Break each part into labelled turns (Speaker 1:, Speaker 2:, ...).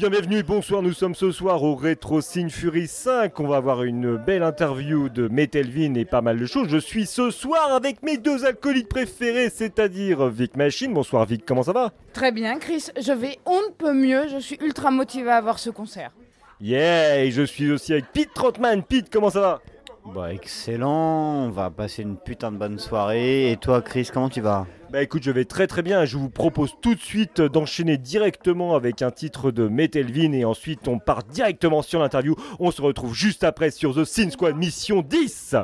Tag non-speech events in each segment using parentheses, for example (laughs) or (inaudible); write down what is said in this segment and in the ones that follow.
Speaker 1: Bien bienvenue et bonsoir, nous sommes ce soir au Retro Sin Fury 5, on va avoir une belle interview de Metelvin et pas mal de choses. Je suis ce soir avec mes deux alcooliques préférés, c'est-à-dire Vic Machine. Bonsoir Vic, comment ça va?
Speaker 2: Très bien, Chris. Je vais on ne peut mieux. Je suis ultra motivé à voir ce concert.
Speaker 1: Yeah, et je suis aussi avec Pete Trotman. Pete, comment ça va?
Speaker 3: Bah excellent, on va passer une putain de bonne soirée. Et toi Chris, comment tu vas?
Speaker 1: Bah écoute, je vais très très bien. Je vous propose tout de suite d'enchaîner directement avec un titre de Metelvin et ensuite on part directement sur l'interview. On se retrouve juste après sur The Sin Squad Mission 10.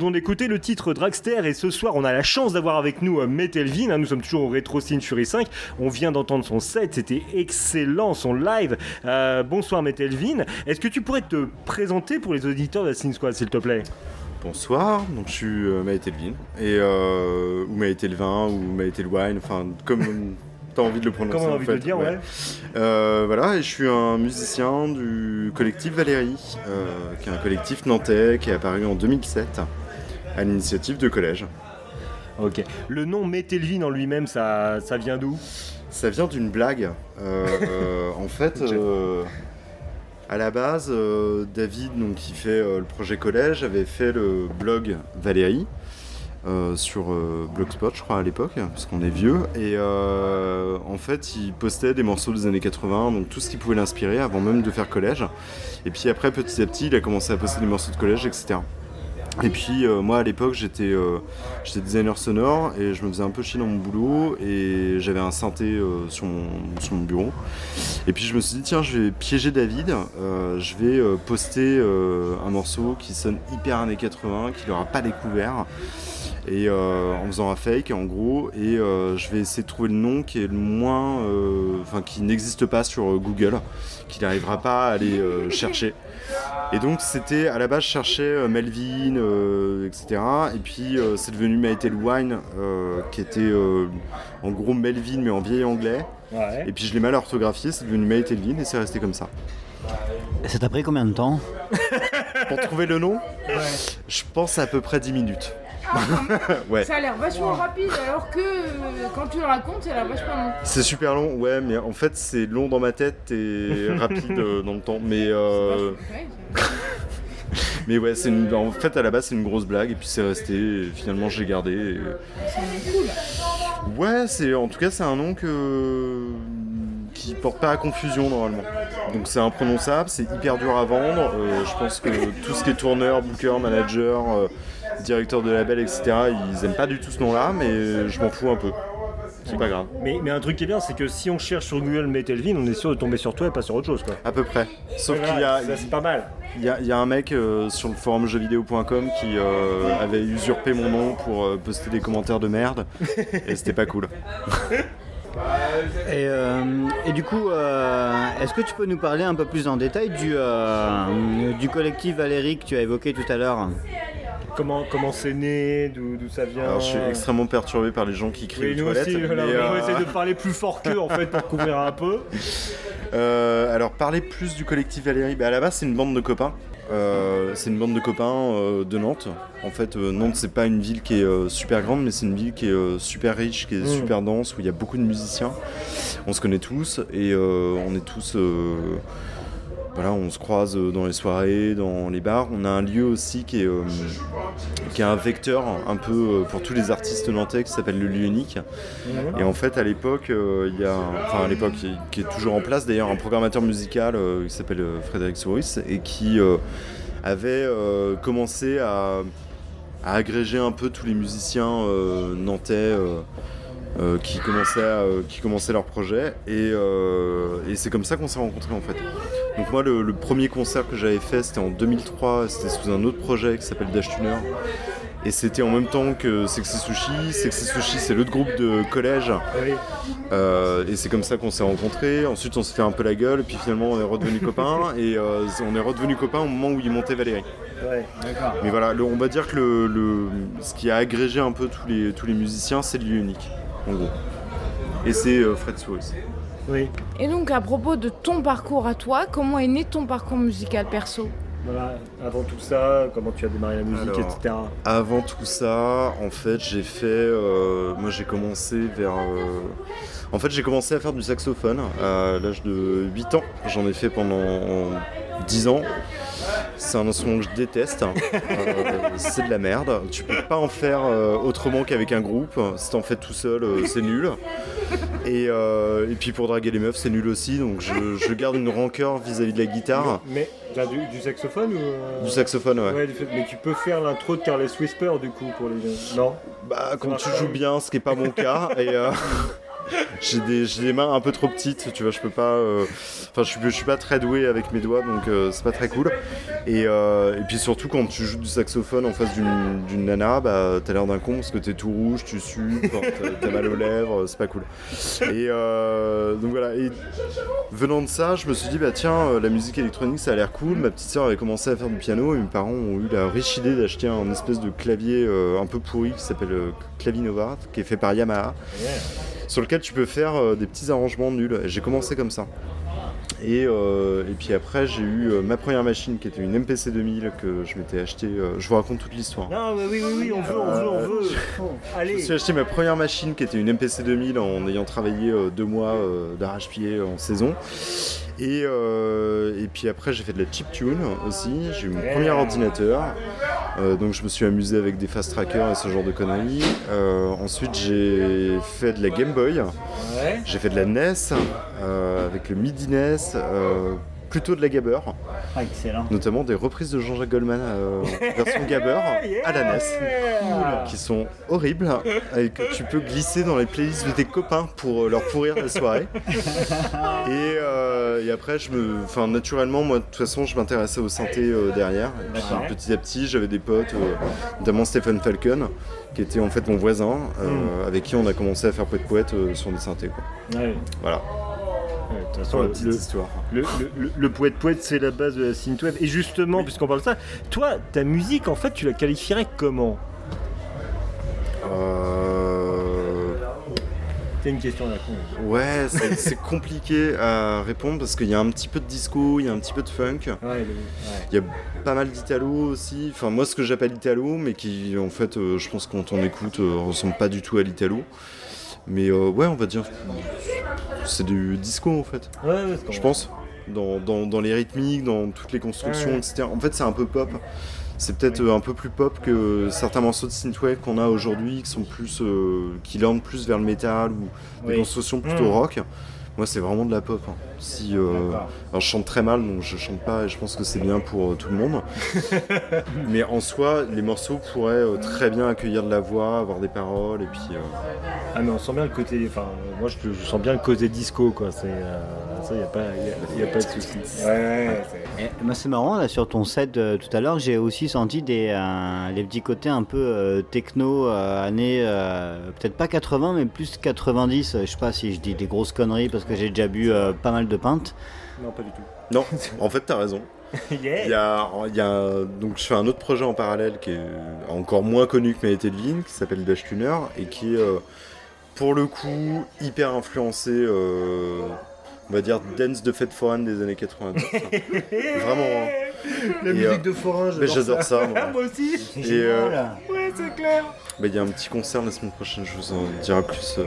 Speaker 1: Venons d'écouter le titre Dragster et ce soir on a la chance d'avoir avec nous euh, Metelvin, hein, nous sommes toujours au Retro Scene Fury 5, on vient d'entendre son set, c'était excellent son live. Euh, bonsoir Metelvin, est-ce que tu pourrais te présenter pour les auditeurs de Scene Squad s'il te plaît?
Speaker 4: Bonsoir, donc je suis euh, et euh, ou Maëté Levin, ou Maëté Wine, enfin comme (laughs) t'as envie de le prononcer.
Speaker 1: Comment on a
Speaker 4: en
Speaker 1: envie
Speaker 4: fait,
Speaker 1: de le dire ouais.
Speaker 4: Euh, voilà, et je suis un musicien du collectif Valérie, euh, qui est un collectif nantais qui est apparu en 2007 à l'initiative de collège.
Speaker 1: Ok. Le nom Metelvin en lui-même ça, ça vient d'où?
Speaker 4: Ça vient d'une blague. Euh, (laughs) euh, en fait, euh, à la base, David, donc, qui fait le projet collège, avait fait le blog Valérie. sur Blogspot, je crois, à l'époque, parce qu'on est vieux. Et en fait, il postait des morceaux des années 80, donc tout ce qui pouvait l'inspirer avant même de faire collège. Et puis après, petit à petit, il a commencé à poster des morceaux de collège, etc. Et puis euh, moi à l'époque j'étais euh, j'étais designer sonore et je me faisais un peu chier dans mon boulot et j'avais un synthé euh, sur, mon, sur mon bureau. Et puis je me suis dit tiens je vais piéger David, je vais poster un morceau qui sonne hyper années 80, qu'il n'aura pas découvert. Et en faisant un fake en gros et je vais essayer de trouver le nom qui est le moins enfin qui n'existe pas sur Google, qu'il n'arrivera pas à aller chercher. Et donc c'était à la base je cherchais euh, Melvin, euh, etc. Et puis euh, c'est devenu Maïtel Wine, euh, qui était euh, en gros Melvin mais en vieil anglais.
Speaker 1: Ouais.
Speaker 4: Et puis je l'ai mal orthographié, c'est devenu Maïtel Vin et c'est resté comme ça.
Speaker 3: Ça t'a pris combien de temps?
Speaker 4: Pour trouver le nom, je pense à peu près 10 minutes. Ouais.
Speaker 2: Ça a l'air vachement rapide alors que euh, quand tu le racontes, ça a l'air vachement long.
Speaker 4: C'est super long, ouais, mais en fait c'est long dans ma tête et (laughs) rapide euh, dans le temps. Mais, euh, (laughs) mais ouais, c'est une- en fait à la base c'est une grosse blague et puis c'est resté. Et finalement j'ai gardé. et-
Speaker 2: c'est cool.
Speaker 4: Ouais, c'est en tout cas c'est un nom que qui porte pas à confusion normalement. Donc c'est imprononçable, c'est hyper dur à vendre. Euh, je pense que tout ce qui est tourneur, booker, manager, euh, directeur de label, etc. Ils aiment pas du tout ce nom-là, mais je m'en fous un peu. C'est pas grave.
Speaker 1: Mais, mais un truc qui est bien, c'est que si on cherche sur Google Metalvin, on est sûr de tomber sur toi et pas sur autre chose. Quoi.
Speaker 4: À peu près. Sauf qu'il y a,
Speaker 1: Ça, c'est pas mal.
Speaker 4: il y, a, il y a un mec euh, sur le forum jeuxvideo.com qui euh, avait usurpé mon nom pour euh, poster des commentaires de merde (laughs) et c'était pas cool.
Speaker 3: Et, euh, et du coup, euh, est-ce que tu peux nous parler un peu plus en détail du, euh, du collectif Valérie que tu as évoqué tout à l'heure?
Speaker 1: Comment comment c'est né, d'où ça vient.
Speaker 4: Alors je suis extrêmement perturbé par les gens qui crient
Speaker 1: Oui,
Speaker 4: aux
Speaker 1: nous
Speaker 4: toilettes.
Speaker 1: aussi, voilà, on
Speaker 4: euh,
Speaker 1: essayer de (laughs) parler plus fort qu'eux en fait pour couvrir un peu. (laughs)
Speaker 4: Euh, alors parler plus du collectif Valérie, bah, à la base c'est une bande de copains. Euh, c'est une bande de copains euh, de Nantes. En fait, Nantes c'est pas une ville qui est super grande, mais c'est une ville qui est super riche, qui est
Speaker 1: Mm.
Speaker 4: super dense, où il y a beaucoup de musiciens. On se connaît tous et on est tous, voilà, on se croise euh, dans les soirées, dans les bars. On a un lieu aussi qui est, euh, qui est un vecteur un peu euh, pour tous les artistes nantais qui s'appelle le lieu unique. Et en fait, à l'époque, il y a, enfin à l'époque, qui, est toujours en place d'ailleurs, un programmateur musical qui s'appelle Frédéric Souris et qui avait commencé à, agréger un peu tous les musiciens nantais. Euh, euh, qui, commençaient à- qui commençaient leur projet et, euh, et c'est comme ça qu'on s'est rencontrés en fait. Donc moi le, le premier concert que j'avais fait c'était en 2003, c'était sous un autre projet qui s'appelle Dash Tuner et c'était en même temps que Sexy Sushi. Sexy Sushi c'est l'autre groupe de collège
Speaker 1: Oui.
Speaker 4: euh, et c'est comme ça qu'on s'est rencontrés. Ensuite, on s'est fait un peu la gueule, puis finalement, on est redevenus copains. (laughs) Et euh, on est redevenus copains au moment où il montait Valérie.
Speaker 1: Ouais.
Speaker 4: Mais voilà, le- on va dire que le, le- ce qui a agrégé un peu tous les, tous les musiciens, c'est le lieu unique, en gros. Et c'est euh, Fred Souris.
Speaker 1: Oui.
Speaker 2: Et donc à propos de ton parcours à toi, comment est né ton parcours musical perso?
Speaker 1: Voilà, avant tout ça, comment tu as démarré la musique,
Speaker 4: Alors,
Speaker 1: etc.
Speaker 4: Avant tout ça, en fait, j'ai fait. euh, moi, j'ai commencé vers. euh, en fait, j'ai commencé à faire du saxophone à l'âge de 8 ans. J'en ai fait pendant 10 ans. C'est un instrument que je déteste. Euh, c'est de la merde. Tu peux pas en faire euh, autrement qu'avec un groupe. Si t'en fais tout seul, euh, c'est nul. Et, euh, et puis pour draguer les meufs, c'est nul aussi. Donc je, je garde une rancœur vis-à-vis de la guitare.
Speaker 1: Mais t'as du, du saxophone ou
Speaker 4: Du saxophone, ouais.
Speaker 1: Ouais, du fait- mais tu peux faire l'intro de Carles Whisper du coup pour les gens. Non?
Speaker 4: Bah, quand tu joues bien, ce qui est pas mon cas, et (laughs) j'ai des, mains un peu trop petites, tu vois, je peux pas. euh, Enfin, je, suis- pas très doué avec mes doigts, donc euh, c'est pas très cool. Et, euh, et puis surtout, quand tu joues du saxophone en face d'une nana, bah, t'as l'air d'un con parce que t'es tout rouge, tu sues, t'as- mal aux lèvres, c'est pas cool. Et donc voilà. Et venant de ça, je me suis dit, bah tiens, la musique électronique, ça a l'air cool. Ma petite sœur avait commencé à faire du piano et mes parents ont eu la riche idée d'acheter un espèce de clavier un peu pourri qui s'appelle euh, Clavinova, qui est fait par Yamaha, sur lequel tu peux faire euh, des petits arrangements nuls. J'ai commencé comme ça. Et, euh, et puis après, j'ai eu euh, ma première machine qui était une MPC 2000 que je m'étais acheté. euh, je vous raconte toute l'histoire.
Speaker 1: Non, mais oui, oui, oui, on veut, on veut, on veut.
Speaker 4: Je
Speaker 1: Allez.
Speaker 4: me suis acheté ma première machine qui était une MPC 2000 en ayant travaillé deux mois d'arrache-pied en saison. Et, euh, et puis après j'ai fait de la chiptune aussi, j'ai eu mon premier ordinateur. Euh, donc je me suis amusé avec des fast trackers et ce genre de conneries. Euh, ensuite j'ai fait de la Game Boy, j'ai fait de la NES, avec le MIDI NES, euh, plutôt de la Gabber,
Speaker 3: Ah, excellent.
Speaker 4: notamment des reprises de Jean-Jacques Goldman euh, version Gabber (laughs) à la NES, qui sont horribles et que tu peux glisser dans les playlists de tes copains pour euh, leur pourrir la soirée. (laughs) Et, euh, et après, je me, enfin, naturellement, moi, de toute façon, je m'intéressais au synthé euh, derrière. Et puis,
Speaker 3: D'accord.
Speaker 4: petit à petit, j'avais des potes, notamment Stephen Falcon, qui était en fait mon voisin, euh, avec qui on a commencé à faire poète poète sur des synthés. Quoi.
Speaker 1: Ouais.
Speaker 4: Voilà,
Speaker 1: toute façon,
Speaker 4: la petite
Speaker 1: le-
Speaker 4: histoire.
Speaker 1: Le, le, le- le poète poète, c'est la base de la synthwave. Et justement, puisqu'on parle de ça, toi, ta musique, en fait, tu la qualifierais comment?
Speaker 4: Euh,
Speaker 1: C'est une question à la con.
Speaker 4: Ouais, c'est compliqué à répondre parce qu'il y a un petit peu de disco, il y a un petit peu de funk.
Speaker 1: Ouais,
Speaker 4: Il y a pas mal d'italo aussi. Enfin, moi, ce que j'appelle italo, mais qui, en fait, euh, je pense quand on écoute, euh, ressemble pas du tout à l'italo. Mais euh, ouais, on va dire, c'est du disco en fait.
Speaker 1: ouais,
Speaker 4: Je pense. Dans, dans- dans les rythmiques, dans toutes les constructions, etc. En fait, c'est un peu pop. C'est peut-être euh, un peu plus pop que certains morceaux de synthwave qu'on a aujourd'hui, qui sont plus, euh, qui plus vers le métal ou des
Speaker 3: Oui.
Speaker 4: constructions plutôt
Speaker 1: Mm.
Speaker 4: rock. Moi, c'est vraiment de la pop. hein. Si, euh, alors, je chante très mal, donc je chante pas, et je pense que c'est bien pour euh, tout le monde. (laughs) Mais en soi, les morceaux pourraient euh, très bien accueillir de la voix, avoir des paroles, et puis. euh,
Speaker 1: Ah, mais on sent bien le côté. Enfin, moi, je, je sens bien le côté disco, quoi. C'est. euh, ça, y a pas, y a, y a pas de souci. Ouais, ouais, c'est-
Speaker 3: bah, marrant, là, sur ton set euh, tout à l'heure, j'ai aussi senti des, euh, les petits côtés un peu euh, techno, euh, années, euh, peut-être pas 80, mais plus 90. Je sais pas si je dis des grosses conneries parce que j'ai déjà bu euh, pas mal de.
Speaker 1: Non, pas du tout.
Speaker 4: Non, en fait, t'as raison. (laughs)
Speaker 1: yeah.
Speaker 4: Il y a, il y a- donc je fais un autre projet en parallèle qui est encore moins connu que Maïté Devine, qui s'appelle Dash Tuner, et qui est euh, pour le coup hyper influencé, euh, on va dire, dance de fête foraine des années 90. (laughs) Vraiment. hein. (laughs)
Speaker 1: La musique
Speaker 4: euh,
Speaker 1: de forain,
Speaker 4: j'adore ça, moi. (laughs)
Speaker 1: moi aussi.
Speaker 3: C'est
Speaker 4: Et, euh.
Speaker 1: Ouais, c'est clair.
Speaker 4: Bah, Il y a un petit concert la semaine prochaine, je vous en dirai plus. euh.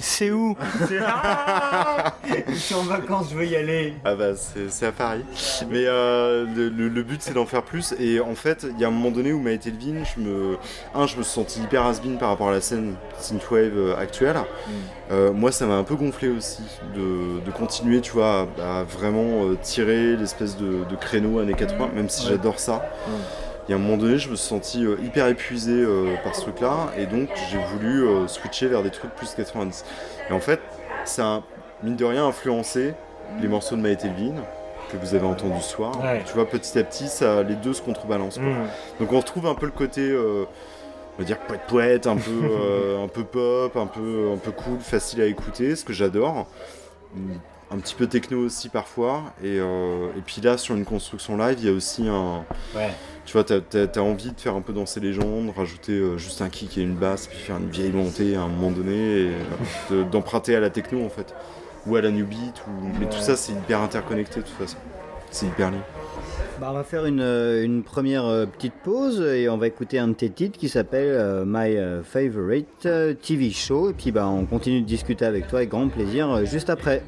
Speaker 3: C'est où?
Speaker 1: C'est- Ah (laughs)
Speaker 3: Je suis en vacances, je veux y aller.
Speaker 4: Ah bah c'est à Paris. Mais euh, le, le- le but c'est d'en faire plus. Et en fait, il y a un moment donné où Maïté Levine, je me, un, je me suis senti hyper has par rapport à la scène synthwave actuelle. Euh, moi, ça m'a un peu gonflé aussi de, de continuer, tu vois, à, à vraiment euh, tirer l'espèce de, de créneau années 80, même si
Speaker 1: Ouais.
Speaker 4: j'adore ça. Il y a un moment donné, je me suis senti euh, hyper épuisé euh, par ce truc-là, et donc j'ai voulu euh, switcher vers des trucs plus 90. Et en fait, ça a, mine de rien, influencé les morceaux de Maïté Levine que vous avez entendus ce soir.
Speaker 1: Ouais.
Speaker 4: Tu vois, petit à petit, ça, les deux se contrebalancent. quoi.
Speaker 1: Mm.
Speaker 4: Donc on retrouve un peu le côté, on va dire poète poète, un peu, (laughs) euh, un peu pop, un peu, un peu cool, facile à écouter, ce que j'adore. Un petit peu techno aussi parfois. Et, euh, et puis là, sur une construction live, il y a aussi un,
Speaker 3: Ouais.
Speaker 4: tu vois, t'as as, envie de faire un peu danser les gens, de rajouter euh, juste un kick et une basse, puis faire une vieille montée à un moment donné, et euh, de- d'emprunter à la techno en fait, ou à la new beat, ou... mais tout ça c'est hyper interconnecté de toute façon. C'est hyper lié.
Speaker 3: Bah, on va faire une, une première petite pause et on va écouter un de tes titres qui s'appelle euh, My Favorite TV Show. Et puis bah, on continue de discuter avec toi avec grand plaisir juste après.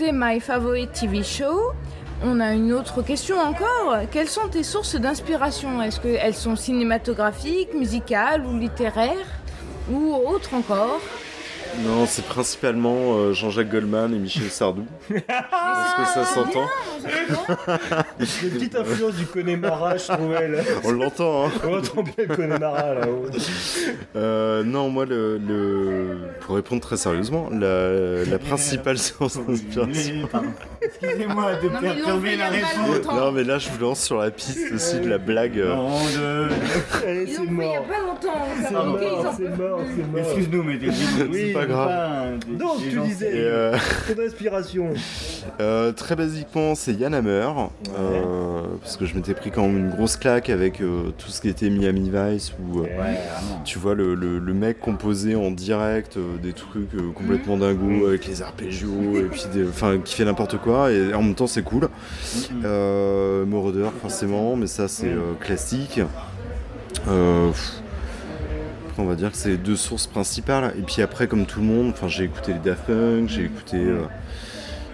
Speaker 5: My
Speaker 2: Favorite TV Show. On a une autre question encore. Quelles sont tes sources d'inspiration? Est-ce qu'elles sont cinématographiques, musicales ou littéraires Ou autres encore?
Speaker 4: Non, c'est principalement euh, Jean-Jacques Goldman et Michel Sardou. (laughs) Est-ce que ça s'entend (laughs)
Speaker 1: Une petite influence du Connemara, je trouvais. Là.
Speaker 4: On l'entend, hein
Speaker 1: On entend bien le Connemara là-haut.
Speaker 4: Euh, non, moi, le, le- pour répondre très sérieusement, la, la principale (laughs) source d'inspiration.
Speaker 3: Excusez-moi de
Speaker 2: Non, mais ils l'ont fait il y a pas longtemps.
Speaker 4: Non, mais là, je vous lance sur la piste aussi de la blague. euh.
Speaker 3: Non, de-
Speaker 1: c'est
Speaker 2: fait il y a
Speaker 1: mort.
Speaker 2: pas longtemps.
Speaker 1: C'est mort, c'est mort, mort.
Speaker 3: Excuse-nous, mais des-
Speaker 4: C'est pas grave.
Speaker 3: des-
Speaker 1: Donc,
Speaker 3: des
Speaker 1: tu disais,
Speaker 4: euh, (laughs)
Speaker 1: ton inspiration.
Speaker 4: Euh, très basiquement, c'est Yann Hammer, euh, parce que je m'étais pris quand même une grosse claque avec euh, tout ce qui était Miami Vice, où euh,
Speaker 3: Ouais,
Speaker 4: tu vois le, le- le mec composer en direct euh, des trucs euh, complètement dingos avec les arpégios et puis des, enfin qui fait n'importe quoi et en même temps c'est cool. Euh, Moroder forcément, mais ça c'est euh, classique. Euh, pff, on va dire que c'est les deux sources principales. Et puis après, comme tout le monde, j'ai écouté les Daft Punk, j'ai écouté. euh,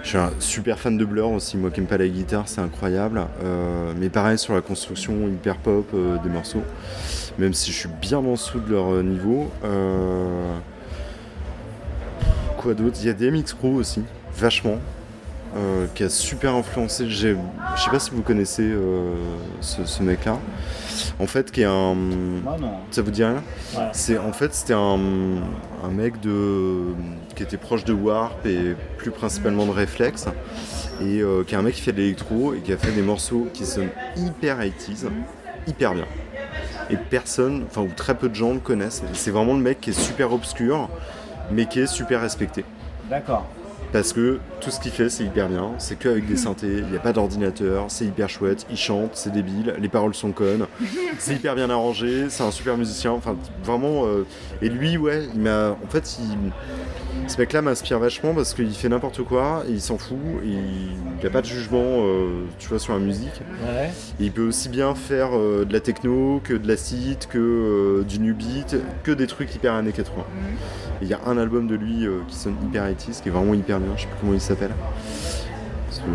Speaker 4: je suis un super fan de Blur aussi, moi qui aime pas la guitare, c'est incroyable. Euh, mais pareil sur la construction hyper pop euh, des morceaux, même si je suis bien en dessous de leur niveau. Quoi d'autre? Il y a DMX Crew aussi, vachement, euh, qui a super influencé. Je sais pas si vous connaissez euh, ce, ce mec-là. En fait, qui est un.
Speaker 3: Moi, non.
Speaker 4: Ça vous dit rien?
Speaker 3: Ouais.
Speaker 4: C'est en fait c'était un, un mec de qui était proche de Warp et plus principalement de Reflex et euh, qui est un mec qui fait de l'électro et qui a fait des morceaux qui sonnent hyper 80s, hyper bien. Et personne, enfin ou très peu de gens le connaissent. C'est vraiment le mec qui est super obscur mais qui est super respecté.
Speaker 3: D'accord.
Speaker 4: Parce que tout ce qu'il fait, c'est hyper bien. C'est que avec des synthés, il n'y a pas d'ordinateur, c'est hyper chouette, il chante, c'est débile, les paroles sont connes, (laughs) c'est hyper bien arrangé, c'est un super musicien. Enfin, vraiment. euh, Et lui, ouais, il m'a. En fait, il. Ce mec-là m'inspire vachement parce qu'il fait n'importe quoi et il s'en fout. Et il n'a pas de jugement, euh, tu vois, sur la musique.
Speaker 1: Ouais.
Speaker 4: Et il peut aussi bien faire euh, de la techno que de l'acid, que euh, du new beat, que des trucs hyper années 80. Et il y a un album de lui qui sonne hyper 80s, qui est vraiment hyper bien, je sais plus comment il s'appelle.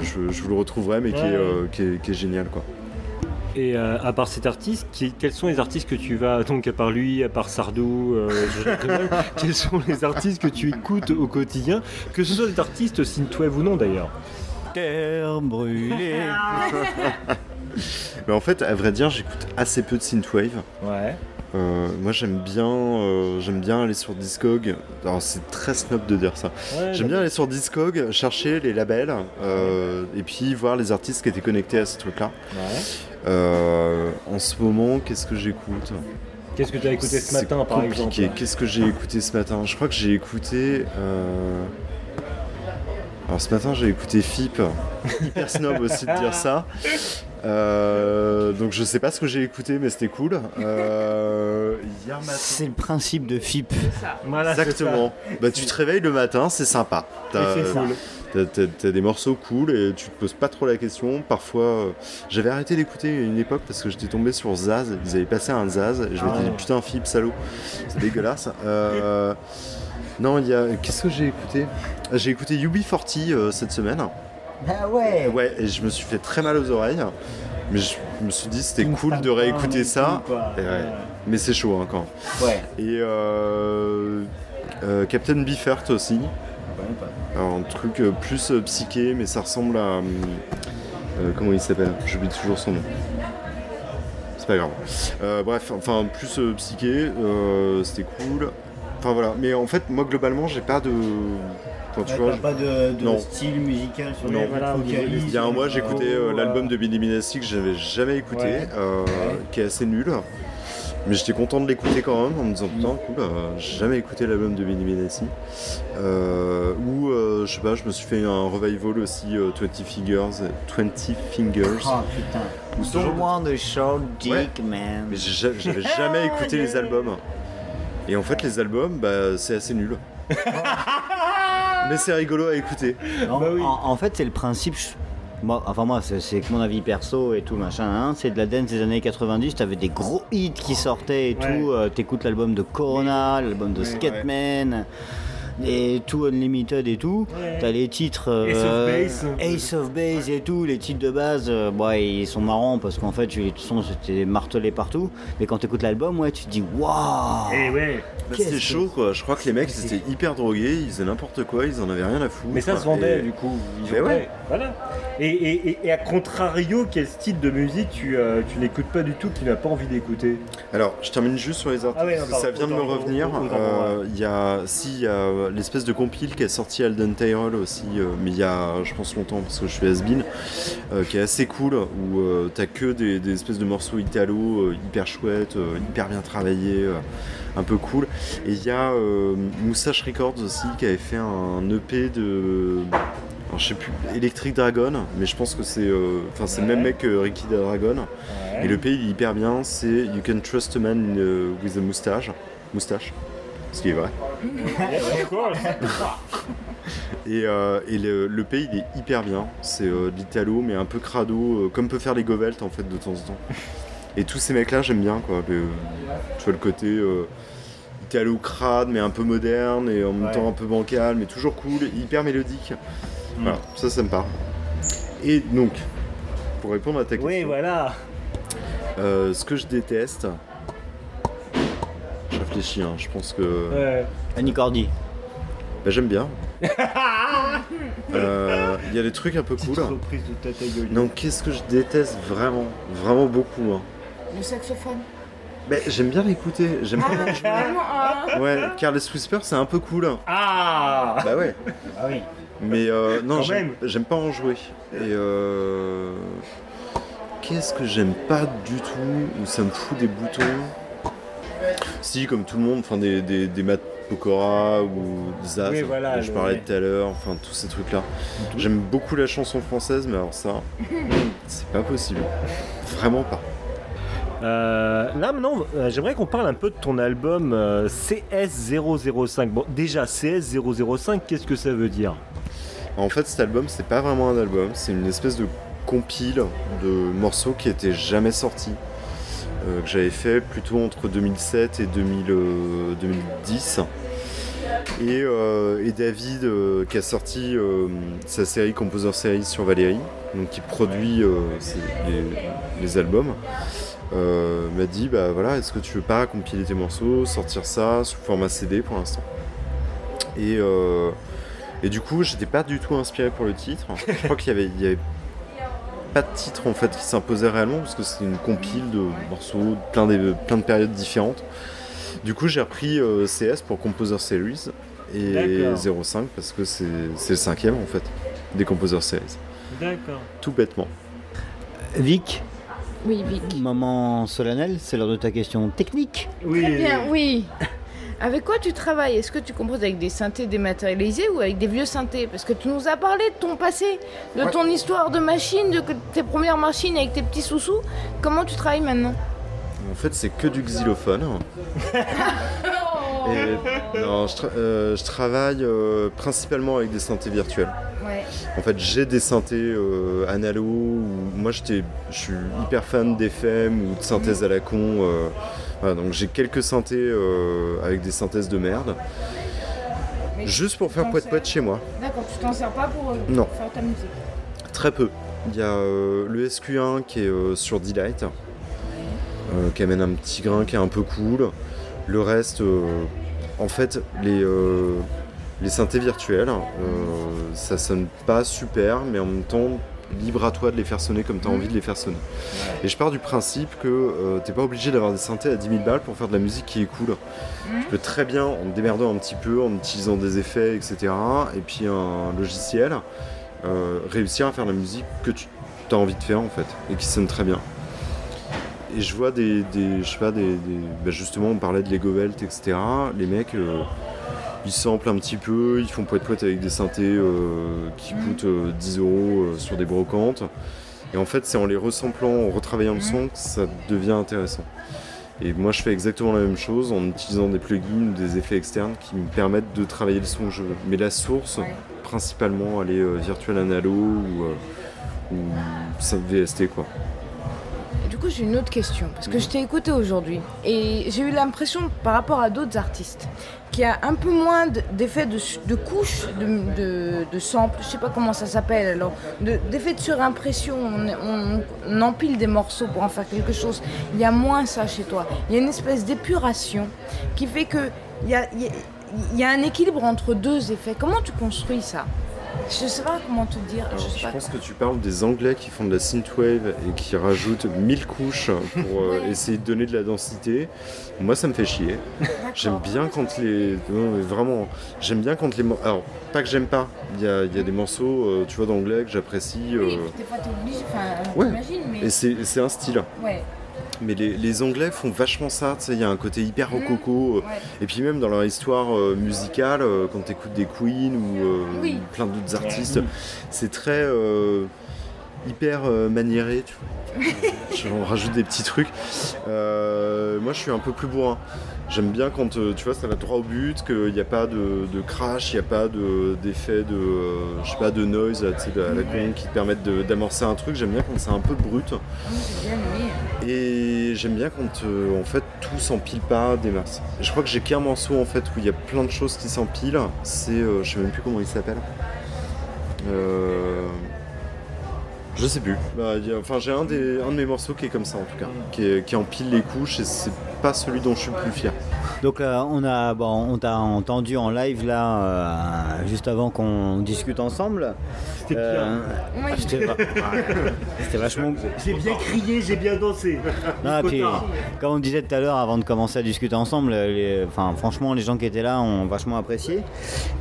Speaker 4: Je, je vous le retrouverai, mais qui, est, euh, qui, est, qui est génial quoi.
Speaker 1: Et euh, à part cet artiste, qui- quels sont les artistes que tu vas, donc à part lui, à part Sardou, euh, (laughs) quels sont les artistes que tu écoutes au quotidien, que ce soit des artistes synthwave ou non d'ailleurs?
Speaker 3: Terre brûlée. (laughs)
Speaker 4: Mais en fait, à vrai dire, j'écoute assez peu de synthwave.
Speaker 1: Ouais.
Speaker 4: Euh, moi, j'aime bien, euh, j'aime bien aller sur Discog. Alors, c'est très snob de dire ça. J'aime bien aller sur Discog, chercher les labels, euh, et puis voir les artistes qui étaient connectés à ces trucs-là.
Speaker 1: Ouais.
Speaker 4: Euh, en ce moment, qu'est-ce que j'écoute?
Speaker 1: Qu'est-ce que tu as écouté ce matin par
Speaker 4: compliqué.
Speaker 1: exemple?
Speaker 4: Qu'est-ce que j'ai écouté ce matin? Je crois que j'ai écouté. Alors ce matin j'ai écouté FIP. (laughs) Hyper snob aussi de dire ça. Euh, donc je sais pas ce que j'ai écouté mais c'était cool. Euh, Hier matin.
Speaker 3: C'est le principe de FIP.
Speaker 1: Voilà, c'est
Speaker 4: Exactement. Bah tu te réveilles le matin, c'est sympa. T'as-
Speaker 1: c'est cool.
Speaker 4: T'as, t'as- t'as des morceaux cool et tu te poses pas trop la question. Parfois, euh, j'avais arrêté d'écouter à une époque parce que j'étais tombé sur Zaz. Ils avaient passé un Zaz et je
Speaker 1: Ah
Speaker 4: m'étais dit putain, Philippe, salaud. C'est dégueulasse. Euh, non, il y a. Qu'est-ce que j'ai écouté? J'ai écouté UB40 euh, cette semaine.
Speaker 3: Bah ouais.
Speaker 4: Ouais, et je me suis fait très mal aux oreilles. Mais je me suis dit c'était cool de réécouter ça. Et ouais. Mais c'est chaud hein, quand.
Speaker 3: Ouais.
Speaker 4: Et euh, euh, Captain Beefheart aussi. Alors, un truc euh, plus euh, psyché, mais ça ressemble à. euh, comment il s'appelle? J'oublie toujours son nom. C'est pas grave. Euh, bref, enfin, plus euh, psyché, c'était cool. Enfin voilà, mais en fait, moi globalement, j'ai pas de. Tu vois,
Speaker 3: pas de, de
Speaker 4: Non.
Speaker 3: style musical sur
Speaker 4: Non.
Speaker 3: les
Speaker 1: Voilà,
Speaker 4: il y a un mois, j'écoutais euh, l'album de Billy Minassi que j'avais jamais écouté,
Speaker 1: Ouais.
Speaker 4: euh, qui est assez nul. Mais j'étais content de l'écouter quand même en me disant putain cool, euh, j'ai jamais écouté l'album de Billy Minassi. Euh, ou euh, je sais pas, je me suis fait un revival aussi euh, 20 Fingers, 20 Fingers.
Speaker 3: Oh putain.
Speaker 4: Ou ce genre de-
Speaker 3: short dick,
Speaker 4: Ouais.
Speaker 3: man.
Speaker 4: Mais j'ai- j'avais jamais (laughs) écouté les albums. Et en fait les albums, bah c'est assez nul. (laughs) Mais c'est rigolo à écouter.
Speaker 3: Non,
Speaker 1: Bah oui.
Speaker 3: en, en fait, c'est le principe. Moi, enfin, moi, c'est mon avis perso et tout machin. hein, c'est de la dance des années 90. T'avais des gros hits qui sortaient et
Speaker 1: Ouais.
Speaker 3: tout. euh, T'écoutes l'album de Corona, l'album de
Speaker 4: Ouais,
Speaker 3: Skatman. Les tout unlimited et tout.
Speaker 1: Ouais.
Speaker 3: T'as les titres euh,
Speaker 1: Ace of Base.
Speaker 3: Ace of Base et tout, les titres de base, euh, bon, ils sont marrants parce qu'en fait, de toute façon, c'était martelé partout. Mais quand t'écoutes l'album, ouais, tu te dis waouh.
Speaker 1: Et ouais.
Speaker 4: Bah, C'était chaud quoi, je crois que les mecs ils étaient hyper drogués, ils faisaient n'importe quoi, ils en avaient rien à foutre.
Speaker 1: Mais ça se vendait
Speaker 4: Et-
Speaker 1: du coup. Ils
Speaker 4: Mais ouais.
Speaker 1: Voilà. Et, et, et, et à contrario, quel style de musique tu, euh, tu n'écoutes pas du tout, que tu n'as pas envie d'écouter?
Speaker 4: Alors, je termine juste sur les artistes,
Speaker 1: Ah ouais, non,
Speaker 4: parce que ça vient de me revenir. Euh, Il y a, si, il y a l'espèce de compile qui est sorti Alden Tyrell aussi, euh, mais il y a, je pense longtemps parce que je suis has-been, euh, qui est assez cool, où euh, t'as que des, des espèces de morceaux italo hyper chouettes, hyper bien travaillés, un peu cool. Et il y a Moustache Records aussi qui avait fait un EP de. alors, je sais plus, Electric Dragon, mais je pense que c'est enfin c'est le même mec que Ricky Dragon. Et le pays il est hyper bien, c'est You Can Trust a Man with a Moustache. Moustache. Ce qui est vrai. (laughs) Et, euh, et le, le pays il est hyper bien. C'est euh, de l'italo, mais un peu crado, euh, comme peut faire les Govelt en fait de temps en temps. Et tous ces mecs là, j'aime bien quoi. Le, tu vois le côté euh, italo crade, mais un peu moderne, et en même
Speaker 1: Ouais.
Speaker 4: temps un peu bancal, mais toujours cool, hyper mélodique. Voilà, ça, ça me parle. Et donc, pour répondre à ta question.
Speaker 1: Oui, voilà.
Speaker 4: Ce que je déteste. Hein, je pense que.
Speaker 1: Ouais.
Speaker 3: Annie Cordy.
Speaker 4: Bah, J'aime bien. (laughs) Euh, Il y a des trucs un peu cool.
Speaker 1: reprise de Yoli.
Speaker 4: Non, qu'est-ce que je déteste vraiment Vraiment beaucoup. hein.
Speaker 2: Le saxophone.
Speaker 4: Mais j'aime bien l'écouter. J'aime
Speaker 2: Ah, ah.
Speaker 4: Ouais, Carles Whisper, c'est un peu cool. hein.
Speaker 1: Ah
Speaker 4: Bah ouais.
Speaker 1: Ah oui.
Speaker 4: Mais euh, non, j'aime pas en jouer. Et euh, qu'est-ce que j'aime pas du tout Ou ça me fout des boutons Si, comme tout le monde, enfin des, des, Pokora ou Zaz,
Speaker 1: Oui, voilà,
Speaker 4: dont je parlais
Speaker 1: ouais.
Speaker 4: tout à l'heure, enfin tous ces trucs-là. J'aime beaucoup la chanson française, mais alors ça, (laughs) c'est pas possible. Vraiment pas.
Speaker 1: Euh, là maintenant, euh, j'aimerais qu'on parle un peu de ton album euh, CS005. Bon, déjà, CS005, qu'est-ce que ça veut dire?
Speaker 4: En fait, cet album, c'est pas vraiment un album, c'est une espèce de compile de morceaux qui étaient jamais sortis, euh, que j'avais fait plutôt entre 2007 et 2000, euh, 2010. Et, euh, et David, qui a sorti sa série Composer Series sur Valérie, donc qui produit les, albums, m'a dit bah voilà, est-ce que tu veux pas compiler tes morceaux, sortir ça sous format CD pour l'instant? Et et du coup, j'étais pas du tout inspiré pour le titre. Je crois qu'il y avait pas de titre en fait qui s'imposait réellement parce que c'était une compile de morceaux de plein de, plein de périodes différentes. Du coup, j'ai repris euh, CS pour Composer Series et
Speaker 1: D'accord.
Speaker 4: 05 parce que c'est c'est le cinquième en fait des Composer Series.
Speaker 1: D'accord.
Speaker 4: Tout bêtement.
Speaker 3: Vic,
Speaker 2: Oui, Vic.
Speaker 3: moment solennel, c'est l'heure de ta question technique.
Speaker 1: Oui.
Speaker 2: Très bien, oui. Avec quoi tu travailles? Est-ce que tu composes avec des synthés dématérialisés ou avec des vieux synthés? Parce que tu nous as parlé de ton passé, de
Speaker 4: Ouais.
Speaker 2: ton histoire de machine, de tes premières machines avec tes petits sous-sous. Comment tu travailles maintenant?
Speaker 4: En fait, c'est que du xylophone. Et, non, je, tra- euh, je travaille euh, principalement avec des synthés virtuels.
Speaker 2: Ouais.
Speaker 4: En fait, j'ai des synthés euh, analo. Ou... Moi, je suis hyper fan d'FM ou de synthèse à la con. Voilà, donc j'ai quelques synthés euh, avec des synthèses de merde,
Speaker 2: Mais
Speaker 4: juste pour faire poète poète chez moi.
Speaker 2: D'accord, tu t'en sers pas pour euh,
Speaker 4: Non.
Speaker 2: faire ta musique.
Speaker 4: Très peu. Il y a euh, le SQ1 qui est sur Delight, qui amène un petit grain qui est un peu cool. Le reste, en fait, les, les synthés virtuels, ça sonne pas super, mais en même temps, libre à toi de les faire sonner comme tu as envie de les faire sonner. Et je pars du principe que euh, t'es pas obligé d'avoir des synthés à 10 000 balles pour faire de la musique qui est cool. Tu peux très bien, en te démerdant un petit peu, en utilisant des effets, etc., et puis un logiciel, euh, réussir à faire la musique que tu as envie de faire en fait, et qui sonne très bien. Et je vois des, des je sais pas, des, des- bah, justement on parlait de Lego Belt, etc. Les mecs, euh, ils samplent un petit peu, ils font poète poète avec des synthés euh, qui coûtent euh, 10 euros euh, sur des brocantes. Et en fait, c'est en les ressamplant, en retravaillant le son, que ça devient intéressant. Et moi, je fais exactement la même chose en utilisant des plugins ou des effets externes qui me permettent de travailler le son que je veux. Mais la source,
Speaker 2: Ouais.
Speaker 4: principalement, elle est euh, virtuelle analo ou, ou VST quoi.
Speaker 2: Coup, j'ai une autre question. Parce que je t'ai écouté aujourd'hui. Et j'ai eu l'impression, par rapport à d'autres artistes, qu'il y a un peu moins d'effets de, de, couches, de, de, de samples, je sais pas comment ça s'appelle alors, d'effets de, surimpression. On, on, empile des morceaux pour en faire quelque chose. Il y a moins ça chez toi. Il y a une espèce d'épuration qui fait que il y a, il y a un équilibre entre deux effets. Comment tu construis ça? Je sais pas comment te dire.
Speaker 4: je, pense que tu parles des Anglais qui font de la synthwave et qui rajoutent 1000 couches pour euh, (laughs) essayer de donner de la densité. Moi, ça me fait chier. J'aime bien quand les. vraiment, j'aime bien quand les. Alors, pas que j'aime pas. Il y a, des morceaux, euh, tu vois, d'anglais que j'apprécie.
Speaker 2: Oui, euh, des fois, t'es obligé. Enfin, ouais. Mais...
Speaker 4: Et c'est un style. Ouais. Mais les, Anglais font vachement ça, tu sais, il y a un côté hyper mmh. rococo. Euh, et puis même dans leur histoire euh, musicale, euh, quand tu écoutes des Queen ou plein d'autres artistes, c'est très hyper maniéré, tu vois. (laughs) je rajoute des petits trucs. moi je suis un peu plus bourrin. J'aime bien quand tu vois ça va droit au but, qu'il n'y a pas de, crash, il n'y a pas d'effet de, je sais pas, de noise à la con qui te permettent d'amorcer un truc. J'aime bien quand c'est un peu brut. Ah, et j'aime bien quand euh, en fait tout s'empile pas des masses. Je crois que j'ai qu'un morceau en fait où il y a plein de choses qui s'empilent. C'est, euh, je sais même plus comment il s'appelle. Euh, je sais plus. Bah, enfin, j'ai un, des, un de mes morceaux qui est comme ça en tout cas, qui, qui empile les couches et c'est pas celui dont je suis le plus fier.
Speaker 3: Donc euh, on a bon, on t'a entendu en live là euh, juste avant qu'on discute ensemble.
Speaker 1: C'était bien.
Speaker 3: Euh, (laughs) c'était vachement.
Speaker 1: J'ai bien crié, j'ai bien dansé.
Speaker 3: comme on disait tout à l'heure avant de commencer à discuter ensemble, enfin franchement les gens qui étaient là ont vachement apprécié.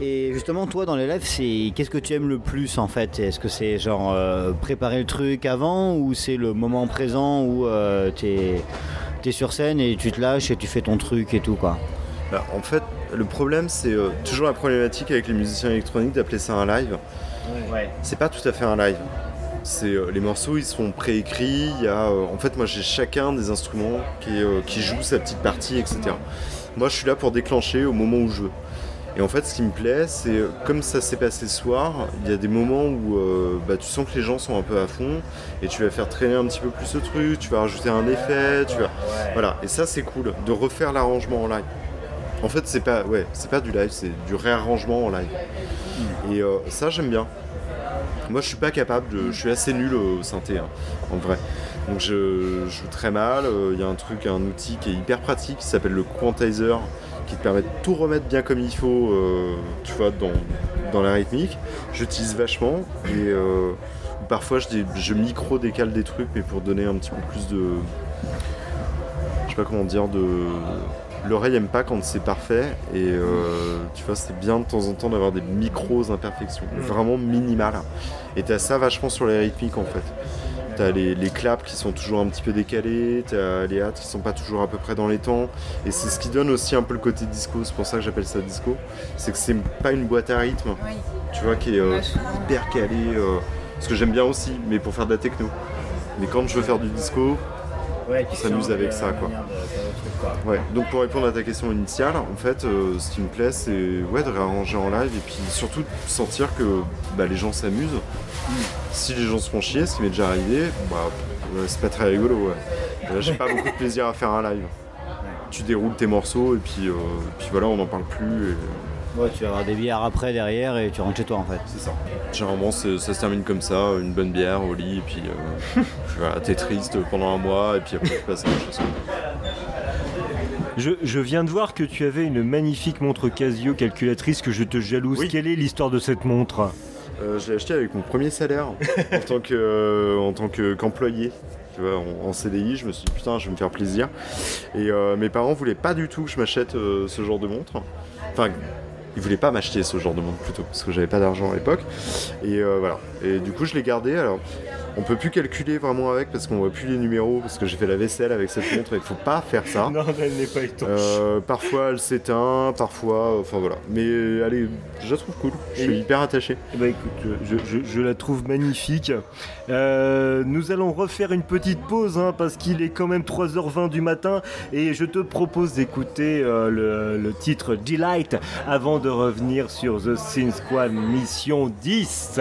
Speaker 3: Et justement toi dans les lives, c'est qu'est-ce que tu aimes le plus en fait? Est-ce que c'est genre préparer le truc avant ou c'est le moment présent où tu es sur scène et tu te lâches et tu fais ton truc et tout quoi?
Speaker 4: Bah, en fait, le problème, c'est euh, toujours la problématique avec les musiciens électroniques d'appeler ça un live. C'est pas tout à fait un live. C'est euh, les morceaux, ils sont préécrits. Il y a, euh, en fait, moi, j'ai chacun des instruments qui, qui joue sa petite partie, etc. Moi, je suis là pour déclencher au moment où je veux. Et en fait, ce qui me plaît, c'est comme ça s'est passé ce soir, il y a des moments où euh, bah, tu sens que les gens sont un peu à fond et tu vas faire traîner un petit peu plus ce truc, tu vas rajouter un effet, tu vas... Voilà, et ça c'est cool, de refaire l'arrangement en live. En fait, c'est pas, ouais, c'est pas du live, c'est du réarrangement en live. Et euh, ça, j'aime bien. Moi, je suis pas capable, de, je suis assez nul au synthé, hein, en vrai. Donc, je, joue très mal. Euh, il y a un truc, un outil qui est hyper pratique qui s'appelle le quantizer qui te permet de tout remettre bien comme il faut, euh, tu vois, dans, dans la rythmique. J'utilise vachement et euh, parfois je, je micro-décale des trucs, mais pour donner un petit peu plus de. Je sais pas comment dire, de. L'oreille aime pas quand c'est parfait et euh, tu vois c'est bien de temps en temps d'avoir des micros imperfections, mm. vraiment minimales. Et t'as ça vachement sur les rythmiques en fait. T'as les, les, claps qui sont toujours un petit peu décalés, t'as les hâtes qui sont pas toujours à peu près dans les temps. Et c'est ce qui donne aussi un peu le côté disco, c'est pour ça que j'appelle ça disco. C'est que c'est pas une boîte à rythme, tu vois, qui est euh, hyper calée. Euh, ce que j'aime bien aussi, mais pour faire de la techno. Mais quand je veux faire du disco, ouais, qui s'amuse avec ça quoi. Ouais. Donc pour répondre à ta question initiale, en fait, euh, ce qui me plaît, c'est ouais, de réarranger en live et puis surtout de sentir que bah, les gens s'amusent. Si les gens se font chier, ce qui m'est déjà arrivé, bah, c'est pas très rigolo. Ouais. J'ai pas beaucoup de plaisir à faire un live. Tu déroules tes morceaux et puis, euh, puis voilà, on n'en parle plus.
Speaker 3: Ouais, tu vas avoir des bières après derrière et tu rentres chez toi en fait.
Speaker 4: C'est ça. Généralement, ça se termine comme ça, une bonne bière au lit, et puis euh, (laughs) voilà, t'es triste pendant un mois, et puis après tu passes à autre chose.
Speaker 1: Je, je, viens de voir que tu avais une magnifique montre Casio calculatrice que je te jalouse. Quelle est l'histoire de cette montre?
Speaker 4: Euh, Je l'ai achetée avec mon premier salaire en (laughs) tant que, euh, en tant qu'employé. tu vois, en, CDI, je me suis dit putain, je vais me faire plaisir. Et mes parents voulaient pas du tout que je m'achète ce genre de montre. Enfin, il voulait pas m'acheter ce genre de montre plutôt parce que j'avais pas d'argent à l'époque. Et euh, voilà et du coup je l'ai gardé alors on peut plus calculer vraiment avec parce qu'on voit plus les numéros parce que j'ai fait la vaisselle avec cette montre et il faut pas faire ça. (laughs)
Speaker 1: Non, elle n'est pas étanche.
Speaker 4: Euh, parfois elle s'éteint, parfois, enfin voilà. Mais allez, je la trouve cool. Je suis hyper attaché.
Speaker 1: Ben, écoute, je, la trouve magnifique. Euh, nous allons refaire une petite pause hein, parce qu'il est quand même 3h20 du matin et je te propose d'écouter euh, le, le, titre Delight avant de revenir sur The Sin Squad Mission 10.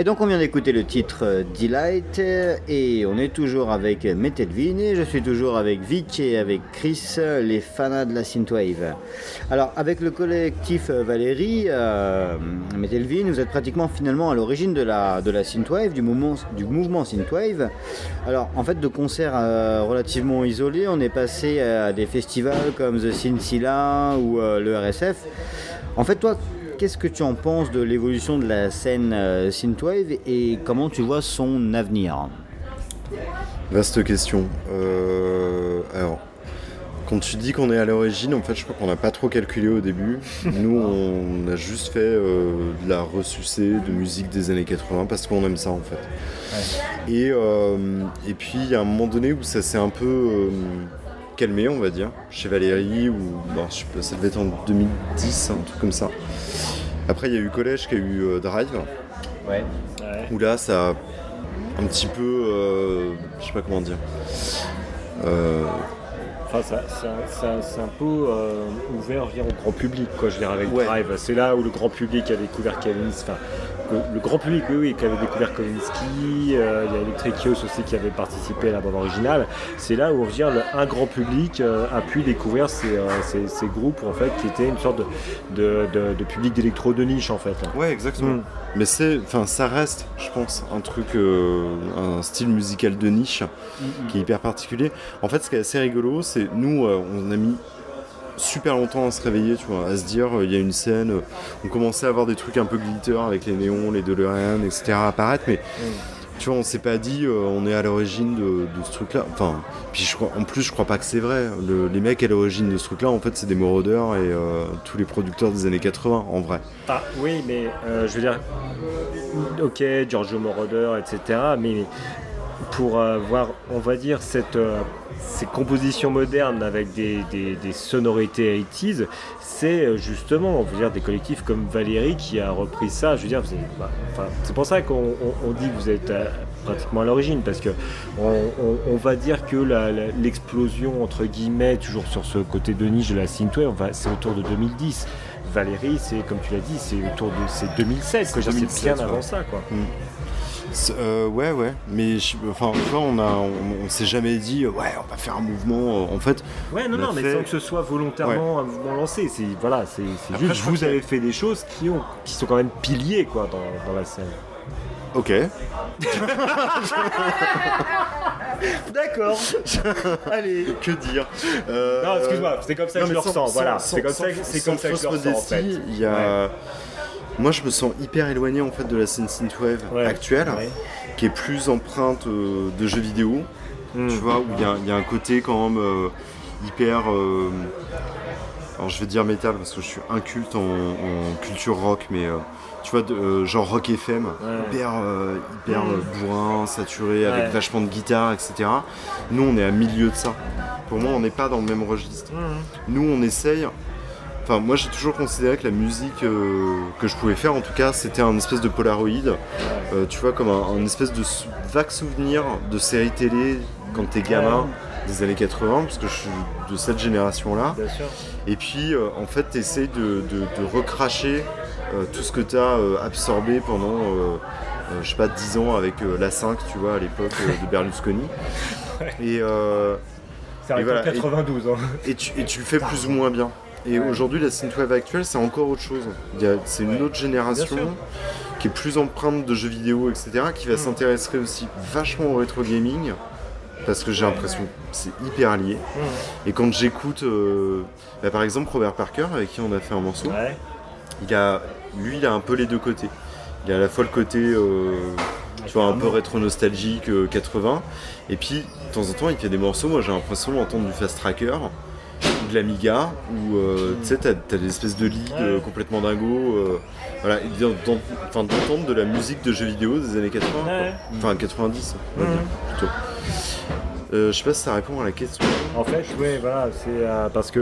Speaker 3: Et donc on vient d'écouter le titre euh, Delight et on est toujours avec Metelvin et je suis toujours avec Vic et avec Chris, les fans de la synthwave. Alors avec le collectif euh, Valérie, euh, Metelvin, vous êtes pratiquement finalement à l'origine de la, de la synthwave, du mouvement, du mouvement synthwave. Alors en fait de concerts euh, relativement isolés, on est passé à des festivals comme The Syncilla ou euh, le RSF. En fait toi, qu'est-ce que tu en penses de l'évolution de la scène euh, synthwave et comment tu vois son avenir?
Speaker 4: Vaste question. Euh, alors, quand tu dis qu'on est à l'origine, en fait, je crois qu'on n'a pas trop calculé au début. (laughs) Nous, on a juste fait euh, de la ressucée de musique des années 80 parce qu'on aime ça, en fait. Et, euh, et puis, il y a un moment donné où ça s'est un peu euh, calmé, on va dire, chez Valérie, ou bon, je sais pas, ça devait être en 2010, un truc comme ça. Après, il y a eu Collège qui a eu euh, Drive,
Speaker 3: Ouais.
Speaker 4: où là, ça a un petit peu, euh, je sais pas comment dire. Euh,
Speaker 1: Enfin, ça, ça- ça- c'est un peu euh, ouvert au grand public, quoi, je veux dire, avec
Speaker 4: Ouais.
Speaker 1: Drive. C'est là où le grand public a découvert Kavinsky. Enfin, que- le grand public, oui, oui, qui avait découvert Kavinsky. euh, il y a Electric aussi qui avait participé à la bande originale. C'est là où, dire, un grand public euh, a pu découvrir ces, euh, ces- ces groupes, en fait, qui étaient une sorte de, de- de- de public d'électro de niche, en fait.
Speaker 4: Ouais, exactement.
Speaker 1: Mm.
Speaker 4: Mais c'est, enfin, ça reste, je pense, un truc, euh, un style musical de niche qui est hyper particulier. En fait, ce qui est assez rigolo, c'est nous, euh, on a mis super longtemps à se réveiller, tu vois, à se dire, euh, il y a une scène, euh, on commençait à avoir des trucs un peu glitter avec les néons, les DeLorean, etc. apparaître, mais tu vois, on s'est pas dit, euh, on est à l'origine de, ce truc-là. Enfin, puis je crois, en plus, je crois pas que c'est vrai. Le- les mecs à l'origine de ce truc-là, en fait, c'est des maraudeurs et tous les producteurs des années 80, en vrai.
Speaker 1: Ah, oui, mais je veux dire, ok, Giorgio Moroder, etc. Mais pour avoir, on va dire, cette, ces compositions modernes avec des, des- des sonorités 80s, c'est euh, justement, on veut dire, des collectifs comme Valérie qui a repris ça. Je veux dire, c'est bah, enfin, c'est pour ça qu'on on- on dit que vous êtes euh, pratiquement à l'origine, parce que on, va dire que l'explosion, entre guillemets, toujours sur ce côté de niche de la synthwave, c'est autour de 2010. Valérie, c'est comme tu l'as dit, c'est autour de c'est 2007, quoi. Je veux dire, C'est
Speaker 4: 2007,
Speaker 1: bien avant ça, quoi.
Speaker 4: C'est- euh, ouais, ouais, mais je- enfin, tu vois, on a, on, on s'est jamais dit, euh, ouais, on va faire un mouvement. euh, En fait,
Speaker 1: Ouais, non, non, mais sans que ce soit volontairement un mouvement lancé. C'est voilà, c'est juste
Speaker 4: je
Speaker 1: vous avez fait des choses qui ont, qui sont quand même piliers, quoi, dans, dans la scène.
Speaker 4: ok. (laughs)
Speaker 1: D'accord. Allez.
Speaker 4: Que dire Euh,
Speaker 1: Non, excuse-moi, c'est comme ça que
Speaker 4: non,
Speaker 1: je le
Speaker 4: sans-
Speaker 1: ressens. Voilà, c'est comme ça, c'est comme ça que je le ressens en fait.
Speaker 4: modestie, Il y a... Moi, je me sens hyper éloigné en fait de la scène synthwave
Speaker 1: Ouais.
Speaker 4: actuelle,
Speaker 1: Ouais.
Speaker 4: qui est plus empreinte euh, de jeux vidéo.
Speaker 1: Mm.
Speaker 4: Tu vois, où il y, a- il y a un côté quand même euh, hyper. euh, alors, je vais dire métal parce que je suis inculte en, en culture rock, mais tu vois, de- genre rock FM,
Speaker 1: Ouais.
Speaker 4: hyper, hyper
Speaker 1: Mm.
Speaker 4: euh, bourrin, saturé, avec vachement de guitare, etc. Nous, on est à milieu de ça. Pour moi, on n'est pas dans le même registre.
Speaker 1: Mm.
Speaker 4: Nous, on essaye. Enfin, moi, j'ai toujours considéré que la musique euh, que je pouvais faire, en tout cas, c'était un espèce de polaroïde. Euh, tu vois, comme un, un espèce de sou- vague souvenir de séries télé quand t'es gamin des années 80, parce que je suis de cette génération-là. Et puis, euh, en fait, t'essayes de, de, de recracher tout ce que t'as absorbé pendant, je sais pas, 10 ans avec la 5, tu vois, à l'époque de Berlusconi. (laughs) Et.
Speaker 1: C'est
Speaker 4: voilà,
Speaker 1: en 92. hein.
Speaker 4: et tu, et tu le fais plus ou moins bien. Et aujourd'hui, la synthwave actuelle, c'est encore autre chose. C'est une
Speaker 1: Ouais.
Speaker 4: autre génération qui est plus empreinte de jeux vidéo, etc., qui va
Speaker 1: Mm.
Speaker 4: s'intéresser aussi vachement au rétro gaming, parce que j'ai l'impression que c'est hyper lié.
Speaker 1: Mm.
Speaker 4: Et quand j'écoute, euh, bah, par exemple, Robert Parker, avec qui on a fait un morceau, il a, lui, il a un peu les deux côtés. Il a à la fois le côté, euh, tu vois, un peu rétro-nostalgique, euh, 80, et puis, de temps en temps, il fait des morceaux, moi j'ai l'impression d'entendre du Fast Tracker, ou de l'Amiga, où, euh, tu sais, t'as, des espèces de
Speaker 1: Ouais.
Speaker 4: euh, complètement dingos, euh, voilà, et d'en- d'en- enfin, d'entendre de la musique de jeux vidéo des années 80, quoi.
Speaker 1: Ouais.
Speaker 4: enfin 90, on va
Speaker 1: Mhm.
Speaker 4: dire, plutôt. Euh, je sais pas si ça répond à la question.
Speaker 1: En fait, ouais, voilà, c'est euh, parce que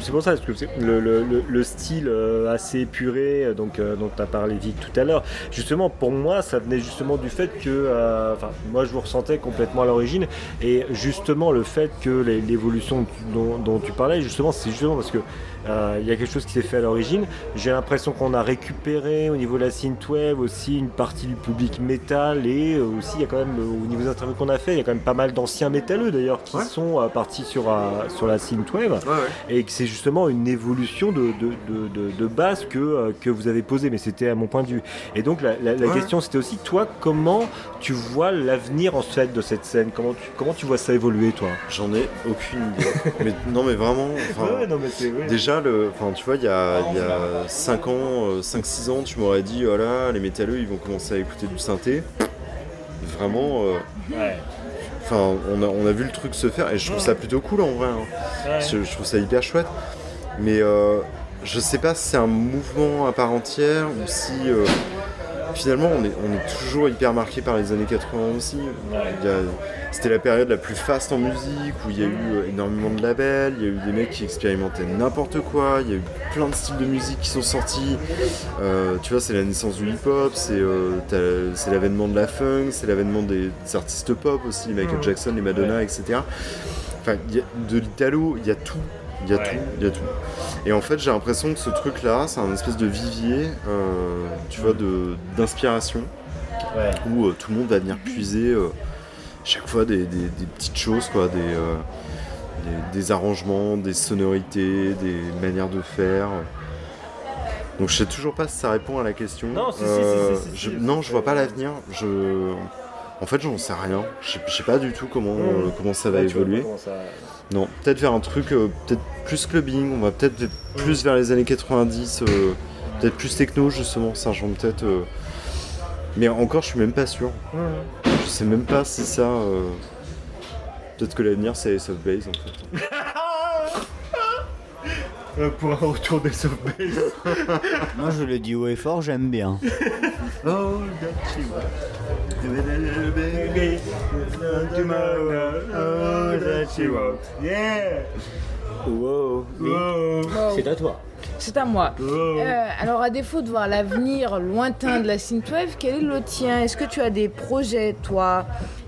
Speaker 1: c'est pour ça parce que le, le, le, le style euh, assez épuré euh, donc dont tu as parlé Vic tout à l'heure. Justement, pour moi, ça venait justement du fait que, enfin, moi, je vous ressentais complètement à l'origine, et justement le fait que l'évolution dont, tu parlais, justement, c'est justement parce que il y a quelque chose qui s'est fait à l'origine. J'ai l'impression qu'on a récupéré au niveau de la synthwave aussi une partie du public métal et euh, aussi il y a quand même euh, au niveau des interviews qu'on a fait, il y a quand même pas mal d'anciens métalleux d'ailleurs qui
Speaker 4: Ouais.
Speaker 1: sont euh, partis sur, euh, sur la synthwave
Speaker 4: Ouais, ouais.
Speaker 1: et que c'est justement une évolution de, de, de, de- de base que, euh, que vous avez posée, mais c'était à mon point de vue. Et donc la, la- la
Speaker 4: Ouais.
Speaker 1: question c'était aussi, toi, comment tu vois l'avenir en fait de cette scène? Comment tu, comment tu vois ça évoluer, toi?
Speaker 4: J'en ai aucune idée. mais, non, mais vraiment. enfin, (laughs)
Speaker 1: non, mais c'est vrai.
Speaker 4: Déjà, le, enfin, tu vois, il y a, il y a 5 ans, 5-6 ans, tu m'aurais dit, voilà, les métalleux, ils vont commencer à écouter du synthé. Vraiment, euh, enfin, on a, on a vu le truc se faire et je trouve ça plutôt cool en vrai. hein. Je, je trouve ça hyper chouette. Mais euh, je sais pas si c'est un mouvement à part entière ou si euh, finalement on est, on est toujours hyper marqué par les années 80 aussi. C'était la période la plus faste en musique où il y a eu euh, énormément de labels, il y a eu des mecs qui expérimentaient n'importe quoi, il y a eu plein de styles de musique qui sont sortis. Euh, tu vois, c'est la naissance du hip-hop, c'est euh, c'est l'avènement de la funk, c'est l'avènement des, des artistes pop aussi, les Michael Jackson, les Madonna, etc. Enfin, il y a- de l'italo, il y a tout. Il y a
Speaker 1: Ouais.
Speaker 4: tout, il y a tout. Et en fait, j'ai l'impression que ce truc-là, c'est un espèce de vivier, euh, tu vois, d'inspiration,
Speaker 1: Ouais.
Speaker 4: où euh, tout le monde va venir puiser euh, chaque fois des, des- des petites choses, quoi, des, des, des arrangements, des sonorités, des manières de faire. Donc je sais toujours pas si ça répond à la question.
Speaker 1: Non, si, si, si, si, si,
Speaker 4: je- non, je vois pas l'avenir. Je... En fait, j'en sais rien. Je sais- pas du tout comment,
Speaker 1: Mm.
Speaker 4: euh, comment ça va
Speaker 1: Ouais,
Speaker 4: évoluer.
Speaker 1: ça-
Speaker 4: Non, peut-être vers un truc euh, peut-être plus clubbing, on va peut-être plus vers les années 90, euh, peut-être plus techno justement, ça rejoint peut-être. euh, Mais encore, je suis même pas sûr. Je sais même pas si ça. euh, Peut-être que l'avenir c'est Ace of Base en fait.
Speaker 1: Euh, pour un retour des softbase. (laughs)
Speaker 3: Moi, je le dis haut et fort, j'aime bien. (laughs)
Speaker 1: Oh, Yeah!
Speaker 3: Wow.
Speaker 2: Wow.
Speaker 3: C'est à toi.
Speaker 2: C'est à moi. Euh, alors, à défaut de voir l'avenir lointain de la synthwave, quel est le tien? Est-ce que tu as des projets, toi?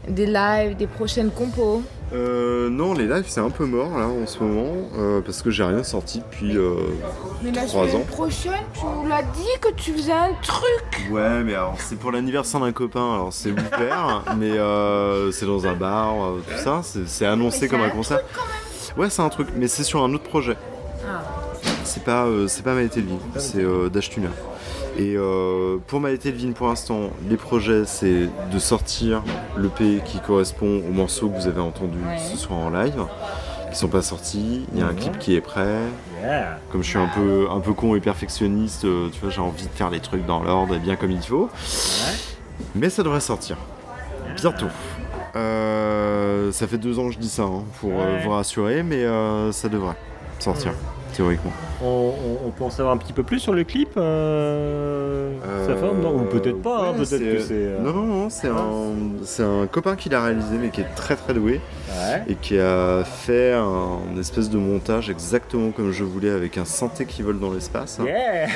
Speaker 2: Des lives, des prochaines compos?
Speaker 4: Euh, non, les lives c'est un peu mort là en ce moment euh, parce que j'ai rien sorti depuis. euh,
Speaker 2: Mais la semaine
Speaker 4: ans.
Speaker 2: prochaine, tu nous l'as dit que tu faisais un truc
Speaker 4: Ouais, mais alors c'est pour l'anniversaire d'un copain, alors c'est ouvert, (laughs) mais c'est dans un bar, tout ça, c'est annoncé
Speaker 2: Mais
Speaker 4: comme un
Speaker 2: un
Speaker 4: concert. Ouais, c'est un truc, mais c'est sur un autre projet.
Speaker 2: Ah.
Speaker 4: C'est pas, euh, c'est pas Maëté Levine, c'est euh, Dash Tuner. Et euh, pour Maëté Levine, pour l'instant, les projets, c'est de sortir l'EP qui correspond aux morceaux que vous avez entendus
Speaker 2: Ouais.
Speaker 4: ce soir en live, qui sont pas sortis. Il y a un
Speaker 1: Mhm.
Speaker 4: clip qui est prêt. Comme je suis un peu, un peu con et perfectionniste, tu vois, j'ai envie de faire les trucs dans l'ordre et bien comme il faut. Mais ça devrait sortir. Bientôt. Euh, ça fait deux ans que je dis ça, hein, pour euh, vous rassurer, mais euh, ça devrait sortir, théoriquement.
Speaker 1: On, on- on peut en savoir un petit peu plus sur le clip euh, Sa
Speaker 4: Euh,
Speaker 1: forme Non, ou peut-être pas, hein,
Speaker 4: ouais,
Speaker 1: peut-être que c'est. euh,
Speaker 4: Non, non, non, c'est un, c'est un copain qui l'a réalisé, mais qui est très très doué,
Speaker 1: Ouais.
Speaker 4: et qui a fait un, espèce de montage exactement comme je voulais, avec un synthé qui vole dans l'espace.
Speaker 1: Yeah!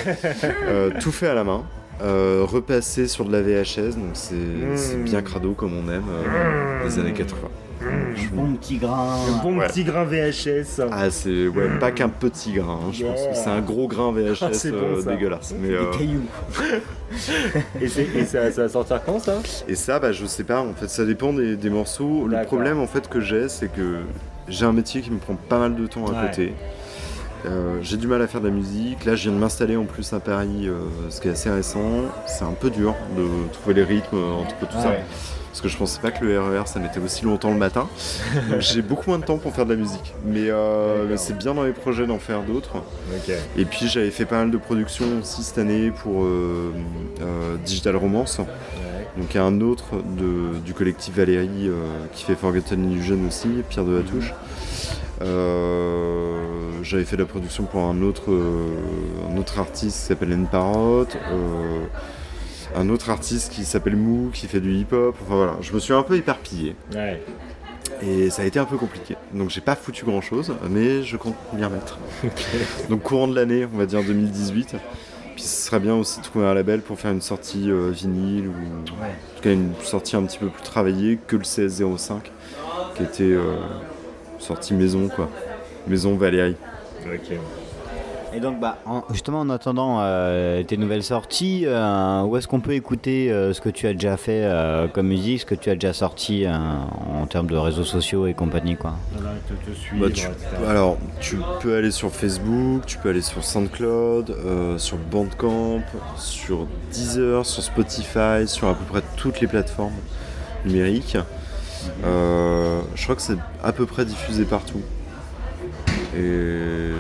Speaker 4: Euh, tout fait à la main. euh, repassé sur de la VHS, donc c'est c'est
Speaker 1: Mm.
Speaker 4: bien crado comme on aime euh, des années 80.
Speaker 3: Bon petit grain.
Speaker 1: Un bon
Speaker 4: Ouais.
Speaker 1: petit grain VHS.
Speaker 4: Ah, c'est ouais, pas qu'un petit grain, hein, je pense que c'est un gros grain VHS (laughs)
Speaker 1: Ah, bon,
Speaker 4: euh, dégueulasse. Mais, euh,
Speaker 3: Des cailloux. (laughs)
Speaker 1: Et, ça, ça va sortir quand ça?
Speaker 4: Et ça, bah, je sais pas, en fait, ça dépend des, des morceaux. Le problème en fait que j'ai, c'est que j'ai un métier qui me prend pas mal de temps à
Speaker 1: Ouais.
Speaker 4: côté. Euh, j'ai du mal à faire de la musique. Là, je viens de m'installer en plus à Paris, euh, ce qui est assez récent. C'est un peu dur de trouver les rythmes euh, entre tout ça.
Speaker 3: Ouais.
Speaker 4: Parce que je pensais pas que le RER ça mettait aussi longtemps le matin. Donc j'ai (laughs) beaucoup moins de temps pour faire de la musique. Mais, euh, c'est bien dans les projets d'en faire d'autres. Et puis j'avais fait pas mal de productions aussi cette année pour euh, euh, Digital Romance.
Speaker 1: Ouais.
Speaker 4: Donc il y a un autre de- du collectif Valérie qui fait Forgotten Illusion aussi, Pierre de la Touche. Euh, j'avais fait la production pour un autre, euh, un autre artiste qui s'appelle N Parrot. euh, un autre artiste qui s'appelle Mou, qui fait du hip-hop. Enfin voilà, je me suis un peu éparpillé.
Speaker 1: Ouais.
Speaker 4: Et ça a été un peu compliqué. Donc j'ai pas foutu grand chose, mais je compte m'y remettre. Donc courant de l'année, on va dire 2018. Puis ce serait bien aussi de trouver un label pour faire une sortie euh, vinyle ou en tout cas une sortie un petit peu plus travaillée que le CS05 qui était euh, sortie maison quoi. Maison Valérie.
Speaker 1: Ok.
Speaker 3: Et donc, bah, en- justement, en attendant euh, tes nouvelles sorties, euh, où est-ce qu'on peut écouter euh, ce que tu as déjà fait euh, comme musique, ce que tu as déjà sorti euh, en termes de réseaux sociaux et compagnie, quoi
Speaker 1: Voilà, te, te suivre,
Speaker 4: Bah, tu- alors, tu peux aller sur Facebook, tu peux aller sur SoundCloud, euh, sur Bandcamp, sur Deezer, sur Spotify, sur à peu près toutes les plateformes numériques. Euh, je crois que c'est à peu près diffusé partout. Et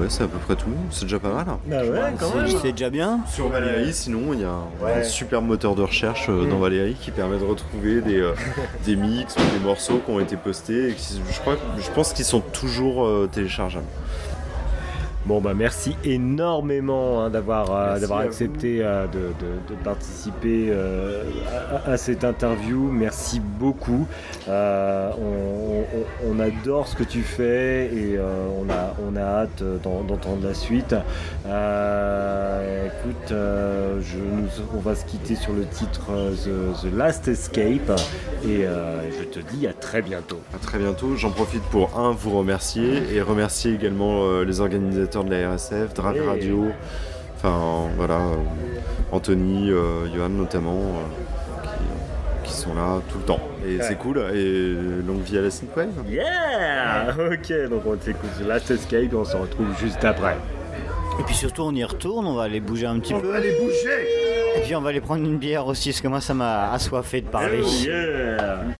Speaker 4: ouais, c'est à peu près tout. C'est déjà pas mal. hein.
Speaker 1: Ah ouais, quand même.
Speaker 3: C'est déjà bien
Speaker 4: Sur Valérie, sinon, il y a un,
Speaker 1: Ouais.
Speaker 4: un super moteur de recherche euh, dans
Speaker 1: Mm.
Speaker 4: Valérie qui permet de retrouver des, euh, (laughs) des mix ou des morceaux qui ont été postés et qui, je, crois, je pense qu'ils sont toujours euh, téléchargeables.
Speaker 1: Bon bah merci énormément hein, d'avoir euh, d'avoir accepté euh, de, de- de participer euh, à, à cette interview. Merci beaucoup. Euh, on, on- on adore ce que tu fais et euh, on, a, on a hâte d'en- d'entendre la suite. Euh, écoute, euh, je, nous- on va se quitter sur le titre The, The Last Escape et euh, je te dis à très bientôt.
Speaker 4: À très bientôt. J'en profite pour un vous remercier et remercier également euh, les organisateurs de la RSF, Drive. Radio, enfin voilà, euh, Anthony, euh, Johan notamment, euh, qui, qui sont là tout le temps. Et
Speaker 1: Ouais.
Speaker 4: c'est cool. Et longue vie à la Synthwave.
Speaker 1: Yeah Ok, donc on s'écoute Last Escape et on se retrouve juste après.
Speaker 3: Et puis surtout, on y retourne, on va aller bouger un petit peu.
Speaker 1: aller bouger
Speaker 3: Et puis on va aller prendre une bière aussi, parce que moi, ça m'a assoiffé de parler.
Speaker 1: Oh yeah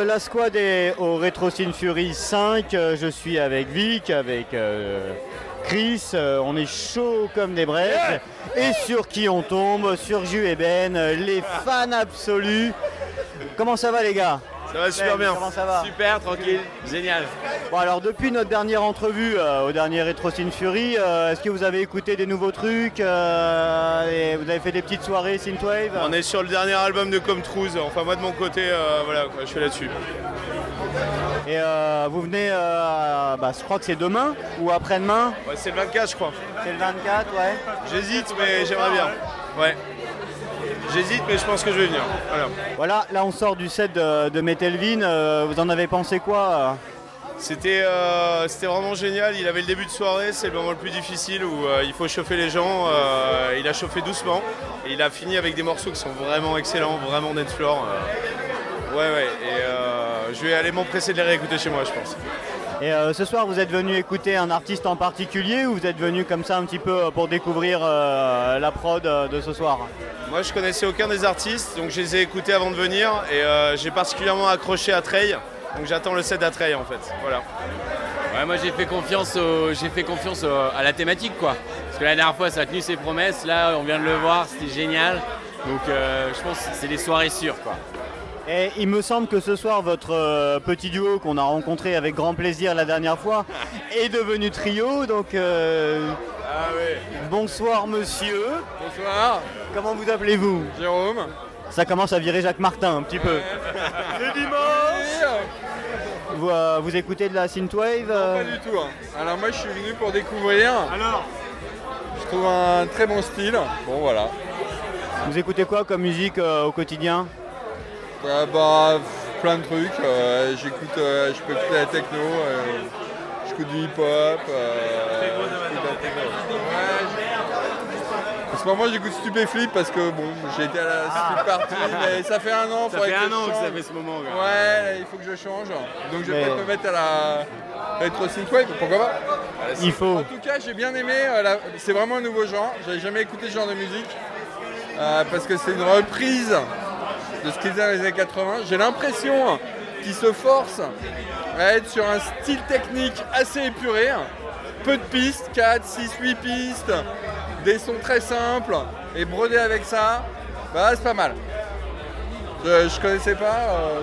Speaker 3: la squad est au Retro Scene Fury 5. Euh, je suis avec Vic, avec euh, Chris. Euh, on est chaud comme des braises. Et sur qui on tombe Sur Ju et Ben, euh, les fans absolus. Comment ça va les gars?
Speaker 5: Ça va super
Speaker 3: Ben,
Speaker 5: bien.
Speaker 3: Comment ça va?
Speaker 5: Super, tranquille, génial.
Speaker 3: Bon alors depuis notre dernière entrevue euh, au dernier Retro Scene Fury, euh, est-ce que vous avez écouté des nouveaux trucs euh, et Vous avez fait des petites soirées Synthwave?
Speaker 5: On est sur le dernier album de Comme Truth. Enfin, moi de mon côté, voilà, quoi, je suis là-dessus.
Speaker 3: Et vous venez, bah, je crois que c'est demain ou après-demain?
Speaker 5: Ouais, c'est le 24, je crois.
Speaker 3: C'est le 24, ouais.
Speaker 5: J'hésite, mais j'aimerais bien. Ouais. J'hésite, mais je pense que je vais venir. Voilà.
Speaker 3: Voilà, là on sort du set de, de euh, vous en avez pensé quoi?
Speaker 5: C'était euh, c'était vraiment génial. Il avait le début de soirée, c'est le moment le plus difficile où euh, il faut chauffer les gens. Euh, il a chauffé doucement et il a fini avec des morceaux qui sont vraiment excellents, vraiment dance floor. Euh, ouais, ouais. Et je vais aller m'empresser de les réécouter chez moi, je pense.
Speaker 3: Et ce soir, vous êtes venu écouter un artiste en particulier ou vous êtes venu comme ça un petit peu pour découvrir la prod de ce soir?
Speaker 5: Moi, je connaissais aucun des artistes, donc je les ai écoutés avant de venir et j'ai particulièrement accroché à Trey. Donc j'attends le set d'Atrey en fait. Voilà.
Speaker 6: Ouais, moi j'ai fait confiance, au- j'ai fait confiance au- à la thématique quoi. Parce que la dernière fois ça a tenu ses promesses, là on vient de le voir, c'était génial. Donc euh, je pense que c'est des soirées sûres quoi.
Speaker 3: Et il me semble que ce soir, votre euh, petit duo qu'on a rencontré avec grand plaisir la dernière fois (laughs) est devenu trio. Donc euh,
Speaker 7: Ah oui.
Speaker 3: bonsoir monsieur.
Speaker 7: Bonsoir,
Speaker 3: Comment vous appelez-vous?
Speaker 7: Jérôme.
Speaker 3: Ça commence à virer Jacques Martin un petit peu.
Speaker 7: C'est (laughs) dimanche
Speaker 3: Vous, euh, vous écoutez de la synthwave euh
Speaker 7: Pas du tout. hein. Alors moi je suis venu pour découvrir. Alors Je trouve un très bon style. Bon voilà.
Speaker 3: Vous écoutez quoi comme musique euh, au quotidien?
Speaker 7: Euh, bah plein de trucs. Euh, J'écoute, euh, je peux écouter la techno. euh, J'écoute du hip-hop. euh, j'écoute de la techno. Ouais, je- En ce moment j'écoute Stupéflip parce que bon j'ai été à la Stupé Party mais ça fait un an.
Speaker 6: Ça
Speaker 7: faudrait
Speaker 6: fait
Speaker 7: que
Speaker 6: un an que
Speaker 7: change.
Speaker 6: ça fait ce moment.
Speaker 7: Ouais, il faut que je change. Donc je vais
Speaker 3: Mais-
Speaker 7: peut-être me mettre à la Retro Synthwave, pourquoi pas
Speaker 3: Il faut.
Speaker 7: En tout cas, j'ai bien aimé. euh, la- C'est vraiment un nouveau genre. J'avais jamais écouté ce genre de musique euh, parce que c'est une reprise de ce qu'ils faisaient dans les années 80. J'ai l'impression qu'ils se forcent à être sur un style technique assez épuré. Peu de pistes, 4, 6, 8 pistes, des sons très simples et broder avec ça, bah c'est pas mal. Je, je connaissais pas. euh,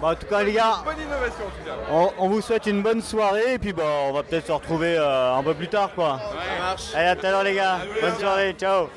Speaker 3: Bon, en tout cas les gars,
Speaker 7: bonne innovation en tout cas.
Speaker 3: on, on vous souhaite une bonne soirée et puis bah, on va peut-être se retrouver euh, un peu plus tard quoi.
Speaker 5: Ça marche.
Speaker 3: Allez à tout à l'heure les gars. Bonne soirée, ciao.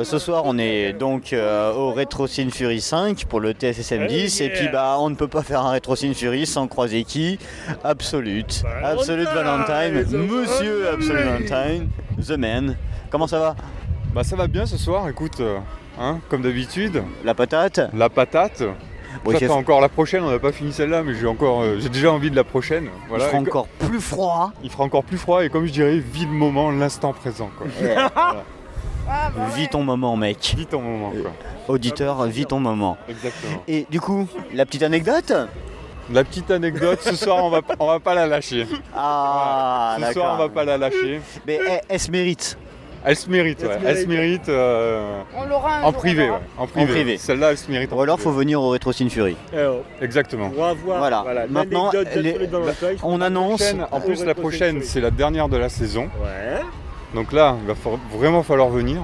Speaker 3: Bah ce soir on est donc euh, au Retro Scene Fury 5 pour le TSSM 10 et puis bah on ne peut pas faire un Retro Scene Fury sans croiser qui? Absolute, Absolute Valentine, Monsieur Absolute Valentine, The Man. Comment ça va?
Speaker 8: Bah ça va bien ce soir, écoute, euh, hein, comme d'habitude,
Speaker 3: La patate?
Speaker 8: La patate.
Speaker 3: Bon,
Speaker 8: J'attends encore la prochaine, on n'a pas fini celle-là, mais j'ai encore, euh, j'ai déjà envie de la prochaine.
Speaker 3: il
Speaker 8: Voilà.
Speaker 3: fera encore plus froid.
Speaker 8: il fera encore plus froid et comme je dirais, vis le moment, l'instant présent. Quoi. (laughs)
Speaker 3: Vis ton moment mec.
Speaker 8: Vis ton moment. Quoi.
Speaker 3: Auditeur, vis ton moment.
Speaker 8: Exactement.
Speaker 3: Et du coup, la petite anecdote
Speaker 8: La petite anecdote, ce soir on va, on va pas la lâcher.
Speaker 3: Ah,
Speaker 8: ce soir on va pas la lâcher.
Speaker 3: Mais elle, elle se mérite.
Speaker 8: Elle se mérite, ouais. Elle se mérite euh,
Speaker 2: On l'aura
Speaker 8: en privé, ouais. En privé.
Speaker 3: privé.
Speaker 8: Celle-là, elle se mérite. en
Speaker 3: Ou alors, faut venir au Retro Sin Fury.
Speaker 1: Alors,
Speaker 8: Exactement.
Speaker 1: on va voir
Speaker 3: Voilà.
Speaker 1: voilà,
Speaker 3: Maintenant, les-. On annonce.
Speaker 8: Prochaine- en plus, la prochaine, c'est la dernière de la saison.
Speaker 1: Ouais.
Speaker 8: Donc là, il va vraiment falloir venir.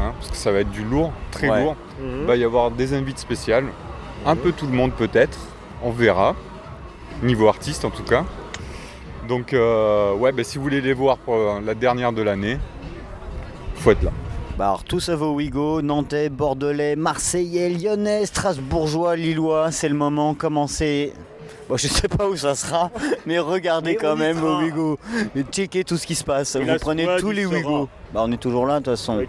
Speaker 8: hein, parce que ça va être du lourd, très
Speaker 3: Ouais.
Speaker 8: lourd.
Speaker 1: Mhm.
Speaker 8: Il va y avoir des invites spéciales. Un peu tout le monde peut-être. On verra. Niveau artiste en tout cas. Donc euh, ouais, bah, si vous voulez les voir pour euh, la dernière de l'année, faut être là.
Speaker 3: Bah alors, tout ça vaut Ouigo, Nantais, Bordelais, Marseillais, Lyonnais, Strasbourgeois, Lillois, c'est le moment, commencez. Bon, je sais pas où ça sera, mais regardez
Speaker 1: Mais
Speaker 3: quand même
Speaker 1: sera.
Speaker 3: au Ouigo. Et checkez tout ce qui se passe.
Speaker 1: Et
Speaker 3: Vous prenez tous les. Ouigo. Bah, on est toujours là de toute façon.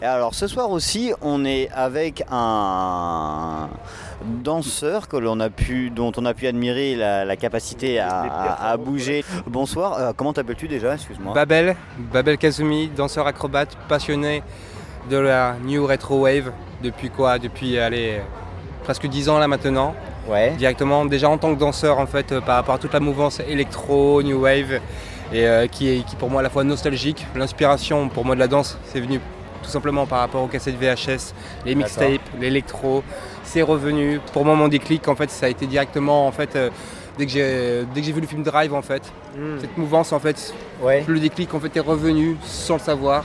Speaker 3: Et alors ce soir aussi, on est avec un danseur que l'on a pu, dont on a pu admirer la, la capacité à, à- à bouger. Bonsoir, euh, comment t'appelles-tu déjà Excuse-moi.
Speaker 9: Babel, Babel Kazumi, danseur acrobate, passionné de la New Retro Wave depuis quoi? Depuis allez, presque 10 ans là maintenant.
Speaker 3: Ouais.
Speaker 9: Directement, déjà en tant que danseur en fait, euh, par rapport à toute la mouvance électro, New Wave, et euh, qui est qui pour moi à la fois nostalgique. L'inspiration pour moi de la danse, c'est venu tout simplement par rapport aux cassettes VHS, les mixtapes, l'électro. C'est revenu. Pour moi, mon déclic en fait, ça a été directement en fait. euh, Dès que j'ai dès que j'ai vu le film Drive en fait,
Speaker 1: Mhm.
Speaker 9: cette mouvance en fait,
Speaker 3: Ouais.
Speaker 9: le déclic en fait est revenu sans le savoir.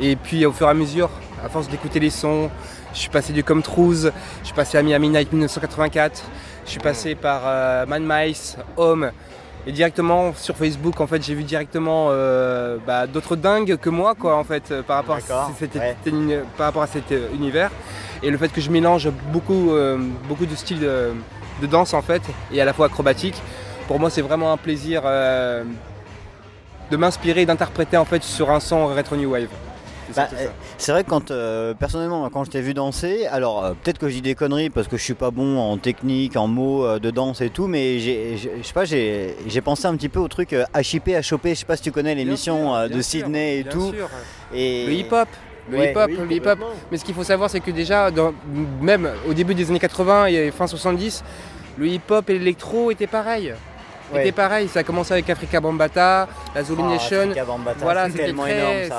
Speaker 9: Et puis au fur et à mesure, à force d'écouter les sons, je suis passé du Comme Cruise, je suis passé à Miami Night 1984, je suis passé par euh, Man Mice, Home. Et directement sur Facebook, en fait, j'ai vu directement euh, bah, d'autres dingues que moi, quoi, en fait, euh, par rapport, à cet,
Speaker 3: ouais.
Speaker 9: cet uni- par rapport à cet euh, univers. Et le fait que je mélange beaucoup, euh, beaucoup de styles de, de danse, en fait, et à la fois acrobatique, pour moi, c'est vraiment un plaisir de m'inspirer, d'interpréter, en fait, sur un son rétro new wave. C'est
Speaker 3: Bah,
Speaker 9: surtout ça.
Speaker 3: euh, c'est vrai que quand euh, personnellement quand je t'ai vu danser, alors euh, peut-être que je dis des conneries parce que je suis pas bon en technique, en mots euh, de danse et tout, mais j'ai, j'ai- je sais pas, j'ai, j'ai pensé un petit peu au truc euh, HIP à choper. Je sais pas si tu connais l'émission
Speaker 9: Bien sûr,
Speaker 3: euh,
Speaker 9: bien
Speaker 3: de
Speaker 9: sûr,
Speaker 3: Sydney et
Speaker 9: bien
Speaker 3: tout.
Speaker 9: sûr.
Speaker 3: Et
Speaker 9: Le hip-hop, le
Speaker 3: Ouais,
Speaker 9: hip-hop,
Speaker 1: Oui,
Speaker 9: le hip-hop.
Speaker 1: complètement.
Speaker 9: Mais ce qu'il faut savoir, c'est que déjà, dans- même au début des années 80 et fin 70, le hip-hop et l'électro étaient pareils.
Speaker 3: Ouais.
Speaker 9: Étaient pareils. Ça a commencé avec Africa Bambata, la Zulu
Speaker 3: Ah,
Speaker 9: Nation. Voilà, c'était.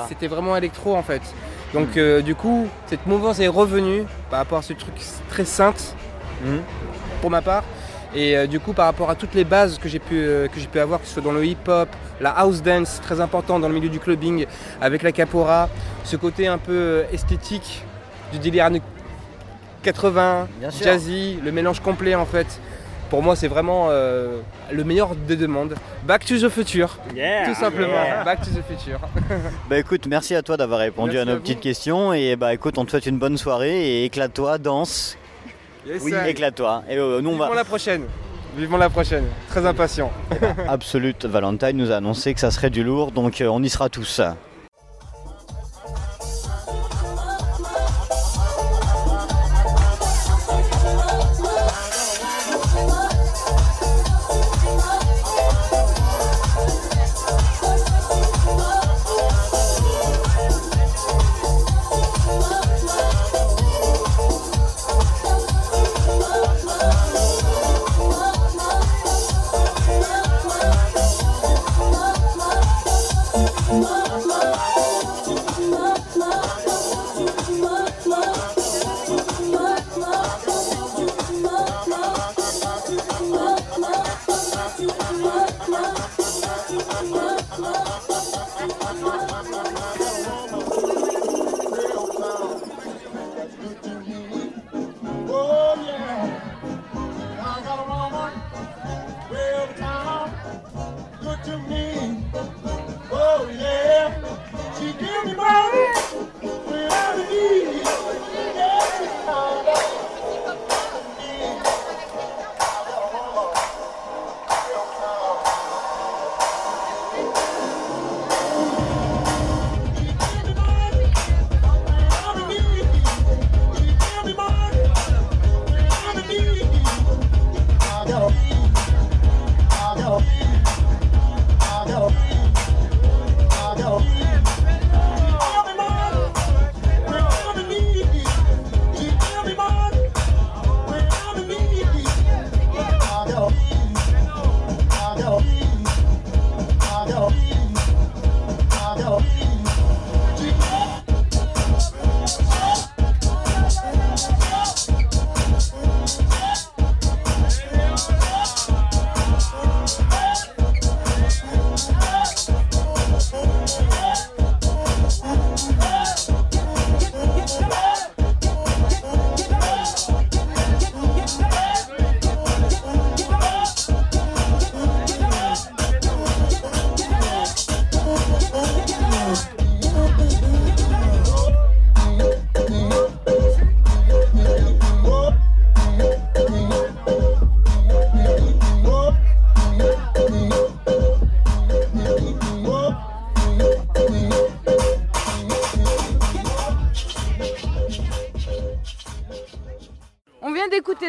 Speaker 9: C'était vraiment électro en fait. Donc
Speaker 3: Mm.
Speaker 9: euh, du coup, cette mouvance est revenue par rapport à ce truc très sainte
Speaker 3: Mm.
Speaker 9: pour ma part. Et euh, du coup, par rapport à toutes les bases que j'ai pu, euh, que j'ai pu avoir, que ce soit dans le hip-hop, la house dance, très important dans le milieu du clubbing, avec la capora, ce côté un peu esthétique du délire années 80,
Speaker 3: Bien sûr.
Speaker 9: jazzy, le mélange complet en fait. Pour moi, c'est vraiment euh, le meilleur des demandes. Back to the future,
Speaker 1: Yeah.
Speaker 9: tout simplement.
Speaker 3: yeah.
Speaker 9: Back to the future. (laughs)
Speaker 3: Bah écoute, merci à toi d'avoir répondu
Speaker 9: Merci
Speaker 3: à nos
Speaker 9: à
Speaker 3: petites questions et bah écoute, on te souhaite une bonne soirée et éclate-toi, danse,
Speaker 9: Yes,
Speaker 3: oui, éclate-toi. Et euh, nous on
Speaker 9: Vivement
Speaker 3: va
Speaker 9: la prochaine. Vivement la prochaine. Très impatient. (laughs)
Speaker 3: Absolute Valentine nous a annoncé que ça serait du lourd, donc euh, on y sera tous.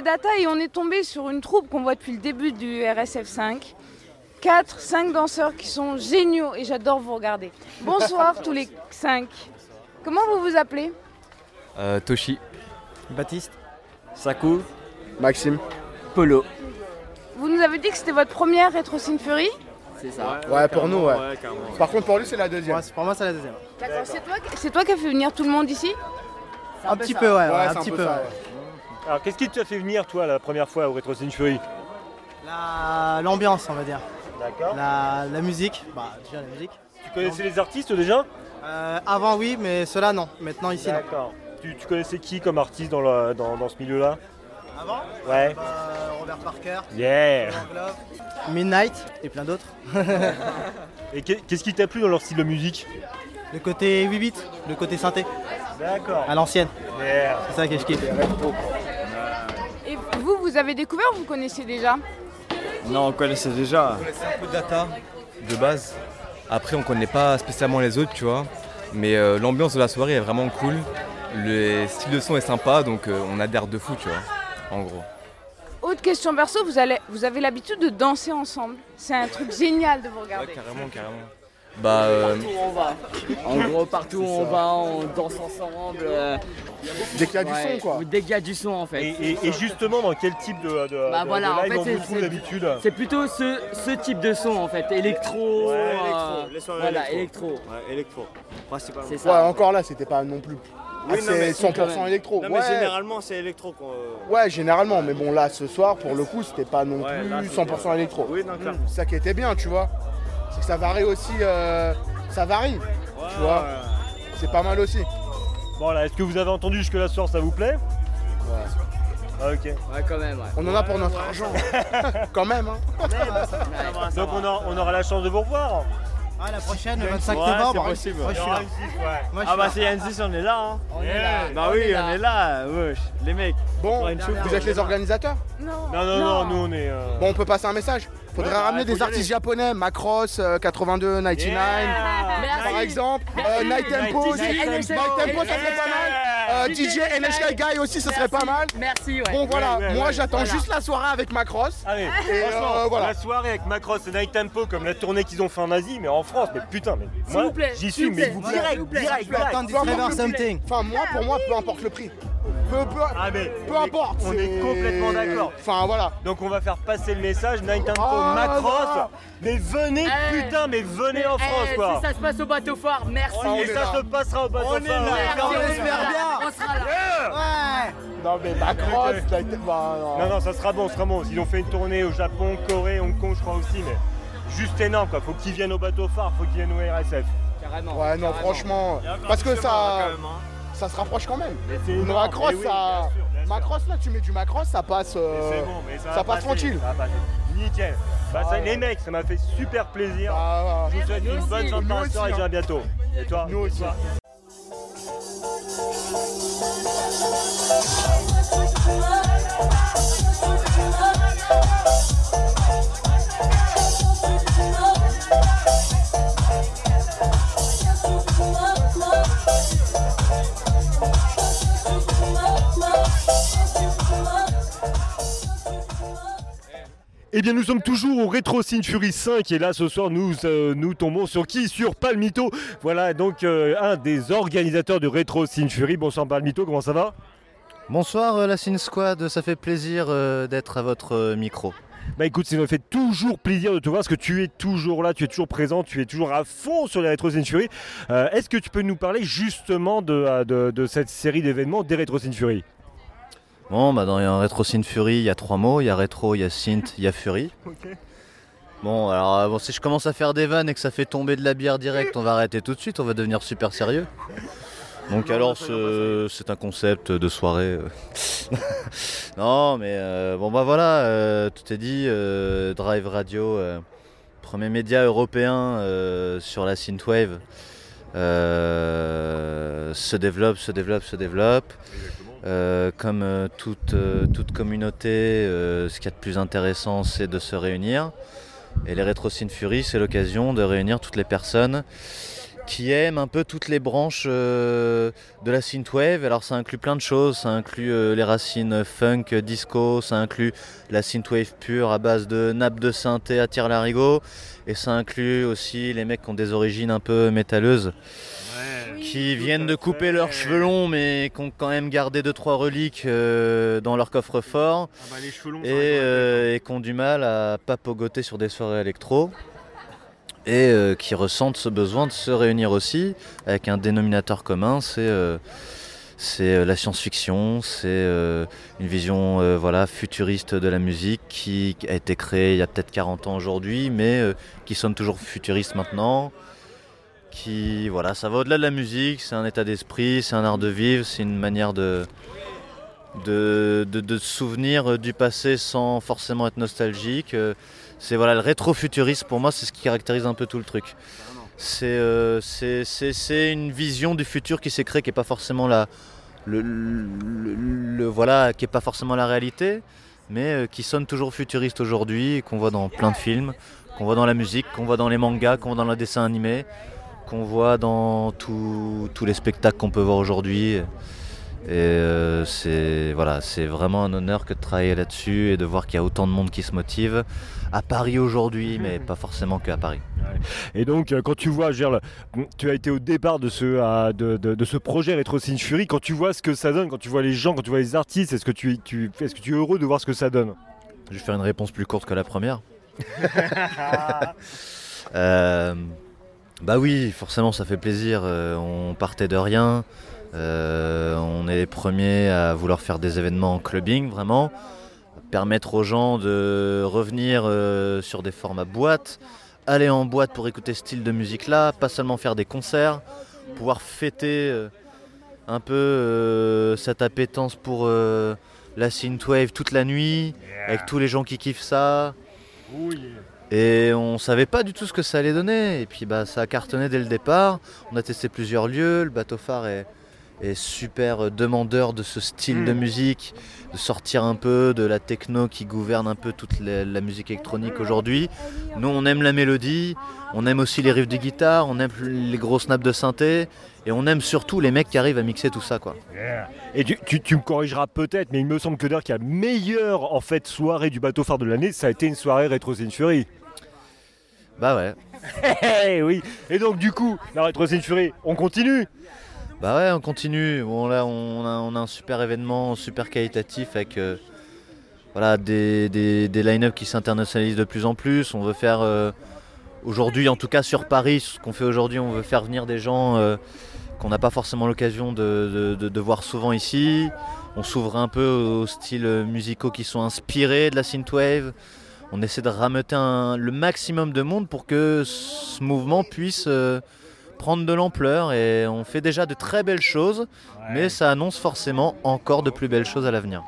Speaker 2: Data et on est tombé sur une troupe qu'on voit depuis le début du RSF 5. 4, 5 danseurs qui sont géniaux et j'adore vous regarder. Bonsoir (laughs) tous les 5. Comment vous vous appelez?
Speaker 10: Euh, Toshi.
Speaker 11: Baptiste.
Speaker 10: Saku.
Speaker 11: Maxime.
Speaker 10: Polo.
Speaker 2: Vous nous avez dit que c'était votre première Retro Sin Fury?
Speaker 10: C'est ça.
Speaker 11: Ouais, pour nous, ouais. Par contre, pour lui, c'est la deuxième. pour moi, c'est la deuxième.
Speaker 2: D'accord, c'est toi, qui as fait venir tout le monde ici?
Speaker 11: Un petit peu, ouais, un petit
Speaker 1: peu
Speaker 11: peu.
Speaker 1: ça,
Speaker 11: ouais.
Speaker 1: ouais. Alors, qu'est-ce qui t'a fait venir, toi, la première fois au Retro Century
Speaker 11: La- L'ambiance, on va dire.
Speaker 1: D'accord.
Speaker 11: La, la musique. Bah, déjà la musique.
Speaker 1: Tu connaissais les artistes déjà
Speaker 11: Euh, Avant, oui, mais ceux-là, non. Maintenant, ici, non.
Speaker 1: D'accord. Tu, tu connaissais qui comme artiste dans, le- dans, dans ce milieu-là
Speaker 11: Avant
Speaker 1: Ouais.
Speaker 11: Bah, Robert Parker.
Speaker 1: Yeah.
Speaker 11: Midnight et plein d'autres. (laughs)
Speaker 1: Et qu'est- qu'est-ce qui t'a plu dans leur style de musique
Speaker 11: Le côté 8 bits, le côté synthé.
Speaker 1: D'accord.
Speaker 11: À l'ancienne.
Speaker 1: Yeah.
Speaker 11: C'est ça que je kiffe.
Speaker 2: Et vous, vous avez découvert ou vous connaissez déjà?
Speaker 10: Non, on connaissait déjà.
Speaker 9: On connaissait un peu de data? De base. Après, on connaît pas spécialement les autres, tu vois. Mais euh, l'ambiance de la soirée est vraiment cool. Le style de son est sympa, donc euh, on adhère de fou, tu vois. En gros.
Speaker 2: Autre question perso, vous, allez, vous avez l'habitude de danser ensemble? C'est un truc génial de vous regarder.
Speaker 9: carrément, carrément. Bah, euh,
Speaker 6: Partout où on va. En gros, partout où on va, on danse ensemble. euh,
Speaker 11: Dès qu'il y a du
Speaker 6: ouais,
Speaker 11: son, quoi.
Speaker 6: Dès qu'il y a du son, en fait.
Speaker 1: Et, et- et justement, dans quel type de, de,
Speaker 6: Bah
Speaker 1: de-
Speaker 6: voilà,
Speaker 1: de
Speaker 6: en
Speaker 1: live
Speaker 6: fait,
Speaker 1: on
Speaker 6: c'est-
Speaker 1: vous trouve d'habitude
Speaker 6: C'est plutôt ce, ce type de son, en fait. Électro.
Speaker 10: Ouais,
Speaker 6: euh,
Speaker 10: électro,
Speaker 6: Voilà,
Speaker 10: électro.
Speaker 6: électro.
Speaker 10: Ouais, électro. Principalement.
Speaker 12: Ouais, encore là, c'était pas non plus.
Speaker 10: Oui,
Speaker 12: Ah, c'est
Speaker 10: si,
Speaker 12: 100%
Speaker 6: quand même.
Speaker 12: électro.
Speaker 10: Non, mais
Speaker 12: ouais.
Speaker 10: généralement, c'est électro qu'on.
Speaker 12: ouais, généralement. Mais bon, là, ce soir, pour le coup, c'était pas non
Speaker 10: Ouais,
Speaker 12: plus
Speaker 10: là, c'était-
Speaker 12: 100% électro.
Speaker 10: Oui, non, clairement.
Speaker 12: C'est ça qui était bien, tu vois. C'est que ça varie aussi. euh, Ça varie. tu vois. C'est pas mal aussi.
Speaker 1: Bon, là, est-ce que vous avez entendu jusque la soir, ça vous plaît? Ah, ok.
Speaker 6: Ouais, quand même, ouais.
Speaker 12: On en a pour notre argent. (laughs) Quand même, hein.
Speaker 6: Ouais.
Speaker 1: Donc, on, aura- on aura la chance de vous revoir.
Speaker 11: Ah, la prochaine, le 25
Speaker 10: Ouais,
Speaker 11: novembre.
Speaker 10: c'est possible.
Speaker 11: Moi, je suis là.
Speaker 1: ouais.
Speaker 11: Moi, je
Speaker 10: Ah,
Speaker 11: suis
Speaker 10: bah,
Speaker 11: là.
Speaker 10: c'est Yannis, on est là, hein.
Speaker 6: On est là.
Speaker 10: Bah
Speaker 6: on
Speaker 10: oui,
Speaker 6: est là.
Speaker 10: on est là, wesh. Les mecs.
Speaker 12: Bon, vous êtes les organisateurs?
Speaker 2: Non.
Speaker 1: Non, non, non, nous, on est. euh,
Speaker 12: Bon, on peut passer un message. Faudrait
Speaker 10: Ouais, bah,
Speaker 12: ramener
Speaker 10: faut
Speaker 12: des artistes japonais, Macross, euh, 82, 99,
Speaker 6: Merci.
Speaker 12: par exemple. Euh, Night Tempo aussi.
Speaker 6: Night Tempo.
Speaker 12: Ça serait pas mal. Euh, DJ NHK Guy aussi, ça serait pas mal.
Speaker 6: Merci, ouais.
Speaker 12: Bon, voilà, moi j'attends juste la soirée avec Macross.
Speaker 1: Allez,
Speaker 12: euh, voilà.
Speaker 1: la soirée avec Macross et Night Tempo, comme la tournée qu'ils ont fait en Asie, mais en France, mais putain, mais
Speaker 6: S'il
Speaker 1: moi,
Speaker 6: vous plaît,
Speaker 1: j'y suis, mais vous direct,
Speaker 6: plaît.
Speaker 1: direct, direct.
Speaker 11: Something.
Speaker 12: Enfin, moi, pour moi, peu importe le prix. Peu, peu,
Speaker 1: Ah, mais
Speaker 12: peu importe.
Speaker 1: on est complètement d'accord.
Speaker 12: Enfin, voilà.
Speaker 1: Donc on va faire passer le message, Night Tempo,
Speaker 12: Ah,
Speaker 1: Macross,
Speaker 12: non.
Speaker 1: mais venez,
Speaker 6: Eh,
Speaker 1: putain, mais venez en
Speaker 6: Eh,
Speaker 1: France, quoi.
Speaker 6: Si ça se passe au bateau phare, merci.
Speaker 12: on
Speaker 1: Et ça
Speaker 12: là.
Speaker 1: se passera au bateau
Speaker 10: On est là.
Speaker 6: Merci,
Speaker 11: on espère
Speaker 6: là.
Speaker 11: bien.
Speaker 6: On sera là.
Speaker 11: Ouais.
Speaker 12: Non, mais Macross, là, bah, non.
Speaker 1: Non, non, ça sera bon, ça sera bon. Ils ont fait une tournée au Japon, Corée, Hong Kong, je crois aussi, mais juste énorme, quoi. Faut qu'ils viennent au bateau phare, faut qu'ils viennent au RSF.
Speaker 6: Carrément.
Speaker 12: Ouais, non,
Speaker 6: carrément.
Speaker 12: franchement. Parce que
Speaker 10: chemin,
Speaker 12: ça,
Speaker 10: quand même, hein.
Speaker 12: Ça se rapproche quand même. Une Macross,
Speaker 1: oui,
Speaker 12: ça.
Speaker 1: bien sûr, bien sûr.
Speaker 12: Macross, là, tu mets du Macross, ça passe. euh,
Speaker 1: Mais c'est bon, mais ça,
Speaker 12: passe
Speaker 1: passer,
Speaker 12: tranquille.
Speaker 1: Ça. Nickel. Bah,
Speaker 12: Ah
Speaker 1: ça,
Speaker 12: ouais.
Speaker 1: les mecs, ça m'a fait super plaisir.
Speaker 12: bah,
Speaker 1: Je vous souhaite une
Speaker 6: aussi,
Speaker 1: bonne soirée et je
Speaker 12: hein.
Speaker 1: bientôt. Et toi
Speaker 12: Nous aussi.
Speaker 1: Eh bien, nous sommes toujours au Retro Sin Fury 5 et là, ce soir, nous, euh, nous tombons sur qui? Sur Palmito. Voilà, donc euh, un des organisateurs du Retro Sin Fury. Bonsoir Palmito, comment ça va?
Speaker 13: Bonsoir euh, la Cine Squad, ça fait plaisir d'être à votre micro.
Speaker 1: Bah écoute, ça me fait toujours plaisir de te voir parce que tu es toujours là, tu es toujours présent, tu es toujours à fond sur les Retro Century. Euh, Est-ce que tu peux nous parler justement de, de- de cette série d'événements des Retro Century
Speaker 13: Bon, bah dans un Retro Cine Fury, il y a trois mots, il y a rétro, il y a synth, il y a fury. (laughs) Bon, alors euh, bon, si je commence à faire des vannes et que ça fait tomber de la bière direct, on va arrêter tout de suite, on va devenir super sérieux. Donc alors ce- c'est un concept de soirée. euh. (laughs) non mais euh, bon bah voilà, euh, tout est dit, euh, Drive Radio, premier média européen sur la synthwave, se développe, se développe, se développe. Euh, comme euh, toute, euh, toute communauté, ce qu'il y a de plus intéressant, c'est de se réunir. Et les Retro Sin Fury, c'est l'occasion de réunir toutes les personnes qui aime un peu toutes les branches de la synthwave. Alors ça inclut plein de choses, ça inclut les racines funk, disco, ça inclut la synthwave pure à base de nappes de synthé à tire larigot, et ça inclut aussi les mecs qui ont des origines un peu métalleuses. Qui viennent de couper leurs cheveux longs mais qui ont quand même gardé 2-3 reliques euh, dans leur coffre-fort
Speaker 1: bah, longs,
Speaker 13: et, euh, et qui ont du mal à pas pogoter sur des soirées électro. Et euh, qui ressentent ce besoin de se réunir aussi avec un dénominateur commun, c'est c'est, la science-fiction, c'est une vision voilà, futuriste de la musique qui a été créée il y a peut-être 40 ans aujourd'hui, mais qui sonne toujours futuriste maintenant. Voilà, ça va au-delà de la musique, c'est un état d'esprit, c'est un art de vivre, c'est une manière de, de, souvenir du passé sans forcément être nostalgique. Euh, C'est voilà, le rétrofuturisme pour moi, c'est ce qui caractérise un peu tout le truc. C'est euh, une vision du futur qui s'est créée, qui n'est pas forcément la, le, voilà, qui est pas forcément la réalité, mais euh, qui sonne toujours futuriste aujourd'hui, qu'on voit dans plein de films, qu'on voit dans la musique, qu'on voit dans les mangas, qu'on voit dans le dessin animé, qu'on voit dans tous tous les spectacles qu'on peut voir aujourd'hui. Et euh, c'est voilà, c'est vraiment un honneur que de travailler là-dessus et de voir qu'il y a autant de monde qui se motive à Paris aujourd'hui, mais pas forcément qu'à Paris.
Speaker 1: Et donc, euh, quand tu vois, je veux dire, le- tu as été au départ de ce, de, de- de ce projet Retro Sin Fury, quand tu vois ce que ça donne, quand tu vois les gens, quand tu vois les artistes, est-ce que tu, tu, est-ce que tu es heureux de voir ce que ça donne?
Speaker 13: Je vais faire une réponse plus courte que la première. (laughs) Euh, bah oui, forcément, ça fait plaisir. Euh, on partait de rien. Euh, on est les premiers à vouloir faire des événements en clubbing, vraiment. Permettre aux gens de revenir euh, sur des formats boîtes, aller en boîte pour écouter ce style de musique-là, pas seulement faire des concerts, pouvoir fêter un peu cette appétence pour la synthwave toute la nuit, avec tous les gens qui kiffent ça. Et on savait pas du tout ce que ça allait donner. Et puis bah ça a cartonné dès le départ. On a testé plusieurs lieux. Le bateau phare est, est super demandeur de ce style de musique, de sortir un peu de la techno qui gouverne un peu toute la, la musique électronique aujourd'hui. Nous on aime la mélodie, on aime aussi les riffs de guitare, on aime les gros snaps de synthé. Et on aime surtout les mecs qui arrivent à mixer tout ça quoi.
Speaker 1: Et tu, tu- tu me corrigeras peut-être, mais il me semble que d'ailleurs qu'il y a meilleure en fait soirée du bateau phare de l'année, ça a été une soirée Retro Sin Fury.
Speaker 13: Bah ouais. (laughs)
Speaker 1: Eh oui. Et donc du coup, la Retro Fury, on continue.
Speaker 13: Bah ouais, on continue. Bon là, on a, on a un super événement, super qualitatif avec euh, voilà, des, des, des line-up qui s'internationalisent de plus en plus. On veut faire euh, aujourd'hui, en tout cas sur Paris, ce qu'on fait aujourd'hui, on veut faire venir des gens euh, qu'on n'a pas forcément l'occasion de, de- de- de voir souvent ici. On s'ouvre un peu aux styles musicaux qui sont inspirés de la synthwave. On essaie de rameuter un- le maximum de monde pour que ce mouvement puisse euh, prendre de l'ampleur et on fait déjà de très belles choses, mais ça annonce forcément encore de plus belles choses à l'avenir.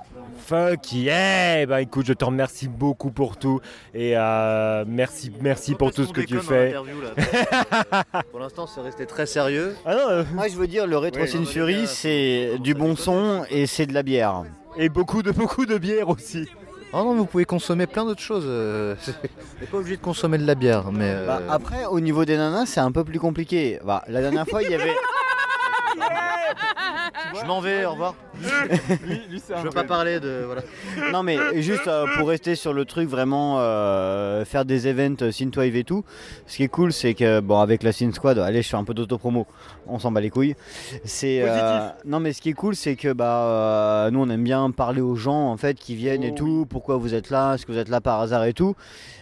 Speaker 1: Fuck yeah Bah écoute, je te remercie beaucoup pour tout et euh, merci, merci pour tout ce que tu fais. (laughs)
Speaker 13: Pour l'instant, c'est resté très sérieux.
Speaker 1: Ah non, euh,
Speaker 3: Moi, je veux dire, le Retro
Speaker 13: non,
Speaker 3: Fury, c'est du bon son et c'est de la bière.
Speaker 1: Et beaucoup de, (laughs) beaucoup de bière aussi.
Speaker 13: Oh non, vous pouvez consommer plein d'autres choses. euh, Vous n'êtes pas obligé de consommer de la bière, mais. euh,
Speaker 3: Bah, après, au niveau des nanas, c'est un peu plus compliqué. Bah, la dernière fois, il y avait.
Speaker 13: Je m'en vais, au revoir. je veux pas parler de. Voilà.
Speaker 3: Non mais juste euh, pour rester sur le truc vraiment euh, faire des events synthwave et tout. Ce qui est cool c'est que bon avec la Synth Squad, allez je fais un peu d'auto-promo, on s'en bat les couilles. C'est euh, non mais ce qui est cool c'est que bah euh, nous on aime bien parler aux gens en fait qui viennent et tout, pourquoi vous êtes là, est-ce que vous êtes là par hasard et tout.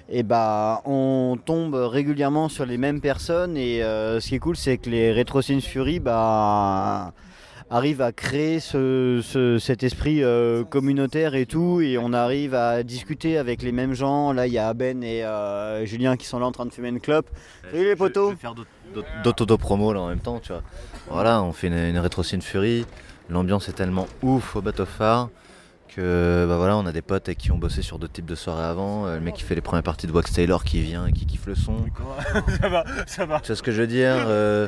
Speaker 3: Et bah on tombe régulièrement sur les mêmes personnes et euh, ce qui est cool c'est que les Retro Fury bah arrive à créer ce, ce- cet esprit euh, communautaire et tout, et on arrive à discuter avec les mêmes gens. Là, il y a Ben et euh, Julien qui sont là en train de fumer une clope. Salut les potos
Speaker 13: D'auto-promo là en même temps, tu vois. Voilà, on fait une, une rétro Sin Fury. L'ambiance est tellement ouf au bateau phare que bah voilà, on a des potes qui ont bossé sur d'autres types de soirées avant. Euh, Le mec qui fait les premières parties de Wax Taylor qui vient et qui kiffe le son. (laughs)
Speaker 1: ça va, ça va.
Speaker 13: Tu vois ce que je veux dire Euh, euh,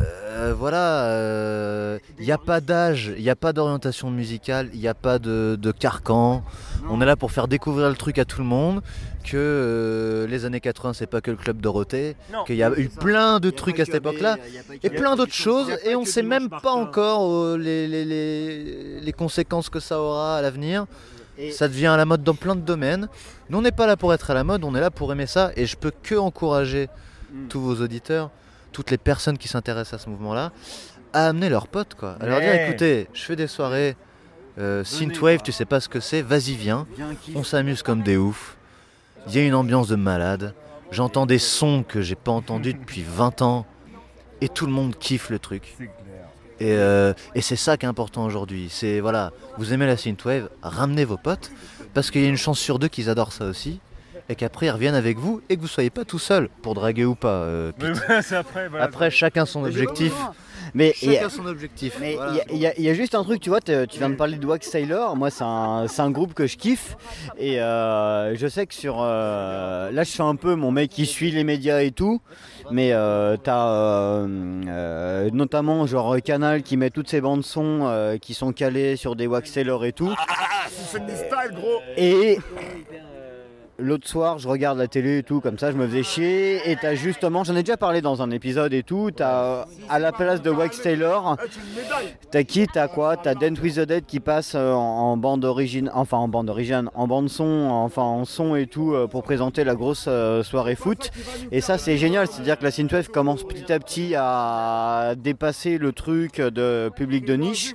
Speaker 13: euh, voilà, il n'y a pas d'âge, il n'y a pas d'orientation musicale, il n'y a pas de, de carcan. On est là pour faire découvrir le truc à tout le monde, que euh, les années 80 c'est pas que le club Dorothée, qu'il y a eu plein de trucs à cette époque-là, et plein d'autres choses, et on sait même pas encore euh, les, les- les- les conséquences que ça aura à l'avenir. Ça devient à la mode dans plein de domaines. Nous on n'est pas là pour être à la mode, on est là pour aimer ça, et je peux que encourager tous vos auditeurs, toutes les personnes qui s'intéressent à ce mouvement-là, à amener leurs potes quoi. À leur dire écoutez, je fais des soirées euh, synthwave, tu sais pas ce que c'est, vas-y viens. On s'amuse comme des oufs. Il y a une ambiance de malade. J'entends des sons que j'ai pas entendus depuis 20 ans. Et tout le monde kiffe le truc. Et, euh, et c'est ça qui est important aujourd'hui. C'est voilà, vous aimez la synthwave, ramenez vos potes. Parce qu'il y a une chance sur deux qu'ils adorent ça aussi. Et qu'après ils reviennent avec vous et que vous soyez pas tout seul pour draguer ou pas. euh.
Speaker 1: Mais c'est après, voilà.
Speaker 13: Après, chacun son objectif.
Speaker 3: Mais il y
Speaker 13: Chacun
Speaker 3: a-
Speaker 13: son objectif.
Speaker 3: Mais il
Speaker 13: Voilà.
Speaker 3: y a- y, y juste un truc, tu vois, tu viens de parler de Wax Taylor. Moi, c'est un, c'est un groupe que je kiffe. Et euh, je sais que sur. euh, là, je fais un peu mon mec qui suit les médias et tout. Mais euh, t'as euh, euh, notamment genre Canal qui met toutes ses bandes son euh, qui sont calées sur des Wax Taylor et tout.
Speaker 12: C'est des styles, gros.
Speaker 3: Et l'autre soir, je regarde la télé et tout, comme ça, je me faisais chier. Et t'as justement, j'en ai déjà parlé dans un épisode et tout, t'as à la place de Wax Taylor, t'as qui T'as quoi? T'as Dance with the Dead qui passe euh, en, en bande origine, enfin en bande origine, en bande son, enfin en son et tout, euh, pour présenter la grosse euh, soirée foot. Et ça, c'est génial, c'est-à-dire que la synthwave commence petit à petit à dépasser le truc de public de niche.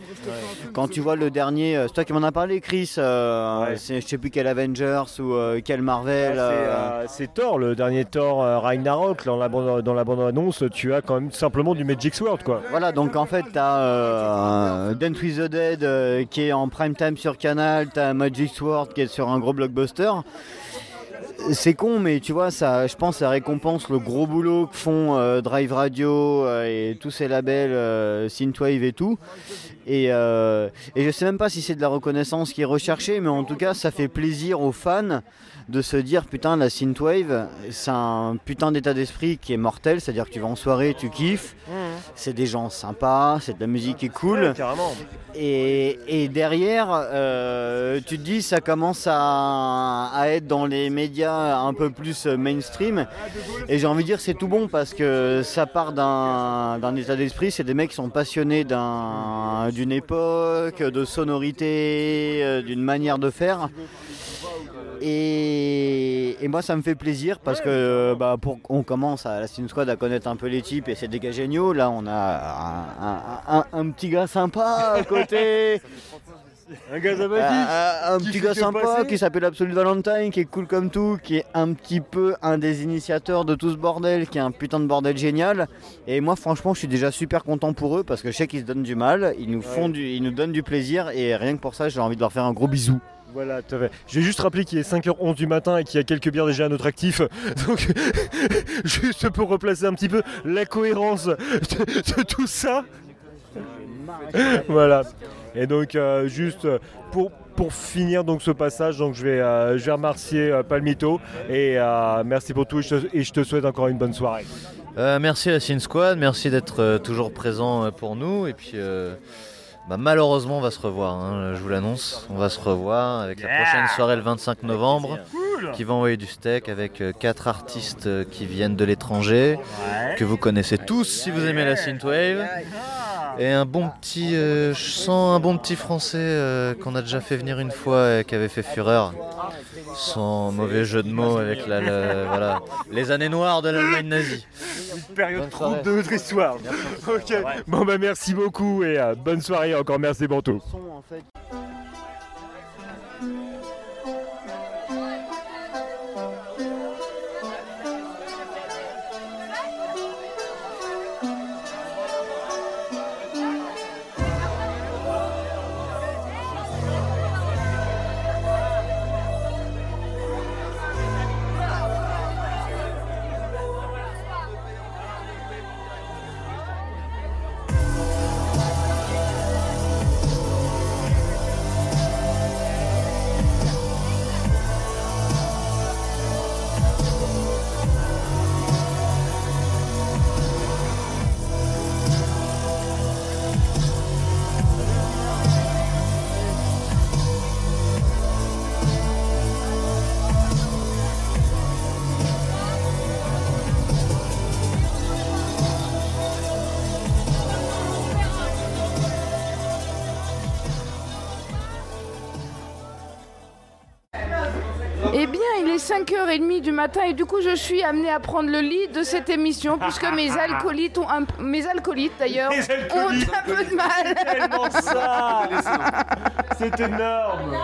Speaker 3: Quand tu vois le dernier, euh, c'est toi qui m'en as parlé, Chris, euh, c'est je sais plus quel Avengers ou euh, quel Marvel.
Speaker 1: C'est,
Speaker 3: euh,
Speaker 1: euh, Thor, le dernier Thor euh, Ragnarok. Dans la, bande, dans la bande-annonce, tu as quand même simplement du Magic Sword, quoi.
Speaker 3: Voilà, donc en fait, t'as euh, Dance with the Dead qui est en prime time sur Canal, t'as Magic Sword qui est sur un gros blockbuster. C'est con, mais tu vois, ça, je pense, ça récompense le gros boulot que font euh, Drive Radio euh, et tous ces labels euh, Synthwave et tout. Et, et je sais même pas si c'est de la reconnaissance qui est recherchée, mais en tout cas, ça fait plaisir aux fans de se dire putain, la Synthwave, c'est un putain d'état d'esprit qui est mortel, c'est-à-dire que tu vas en soirée, tu kiffes, c'est des gens sympas, c'est de la musique qui est cool. Et, et derrière, euh, tu te dis, ça commence à, à être dans les médias un peu plus mainstream. Et j'ai envie de dire, c'est tout bon parce que ça part d'un état d'esprit. C'est des mecs qui sont passionnés d'un- d'une époque, de sonorité, euh, d'une manière de faire. Et, et moi ça me fait plaisir parce que bah, pour, on commence à la Steam Squad à connaître un peu les types et c'est des gars géniaux. Là on a un, un- un- un petit gars sympa à côté. (laughs)
Speaker 1: Un gars
Speaker 3: Euh, un petit gars sympa
Speaker 1: passer
Speaker 3: qui s'appelle Absolute Valentine, qui est cool comme tout, qui est un petit peu un des initiateurs de tout ce bordel, qui est un putain de bordel génial. Et moi, franchement, je suis déjà super content pour eux parce que je sais qu'ils se donnent du mal, ils nous font
Speaker 1: Ouais.
Speaker 3: du, ils nous donnent du plaisir et rien que pour ça, j'ai envie de leur faire un gros bisou.
Speaker 1: Voilà, tout à fait. Je vais juste rappeler qu'il est 5h11 du matin et qu'il y a quelques bières déjà à notre actif. (laughs) Donc, (laughs) juste pour replacer un petit peu la cohérence de, tout ça. (laughs) voilà. Et donc, euh, juste pour, pour finir donc ce passage, donc je vais, euh, je remercier euh, Palmito et merci pour tout et je, te, souhaite encore une bonne soirée.
Speaker 13: Merci à Sin Squad, merci d'être toujours présent pour nous. Et puis, bah, malheureusement, on va se revoir, hein, je vous l'annonce. On va se revoir avec la prochaine soirée le 25 novembre, qui va envoyer du steak avec euh, quatre artistes euh, qui viennent de l'étranger, que vous connaissez tous si vous aimez la synthwave. Et un bon petit, euh, je sens un bon petit français euh, qu'on a déjà fait venir une fois et qui avait fait fureur. Sans mauvais jeu de mots avec la, la- voilà, les années noires de l'Allemagne nazie.
Speaker 1: Une période
Speaker 13: Bonne
Speaker 1: trouble
Speaker 13: soirée.
Speaker 1: de notre histoire. Ok. Bon bah merci beaucoup et euh, bonne soirée encore. Merci pour tout.
Speaker 2: est 5h30 du matin et du coup je suis amenée à prendre le lead de cette émission puisque mes (laughs) alcoolites ont un p- mes alcoolites d'ailleurs
Speaker 1: Les
Speaker 2: ont
Speaker 1: alcoolites.
Speaker 2: un peu de mal.
Speaker 1: Tellement ça (laughs) C'est énorme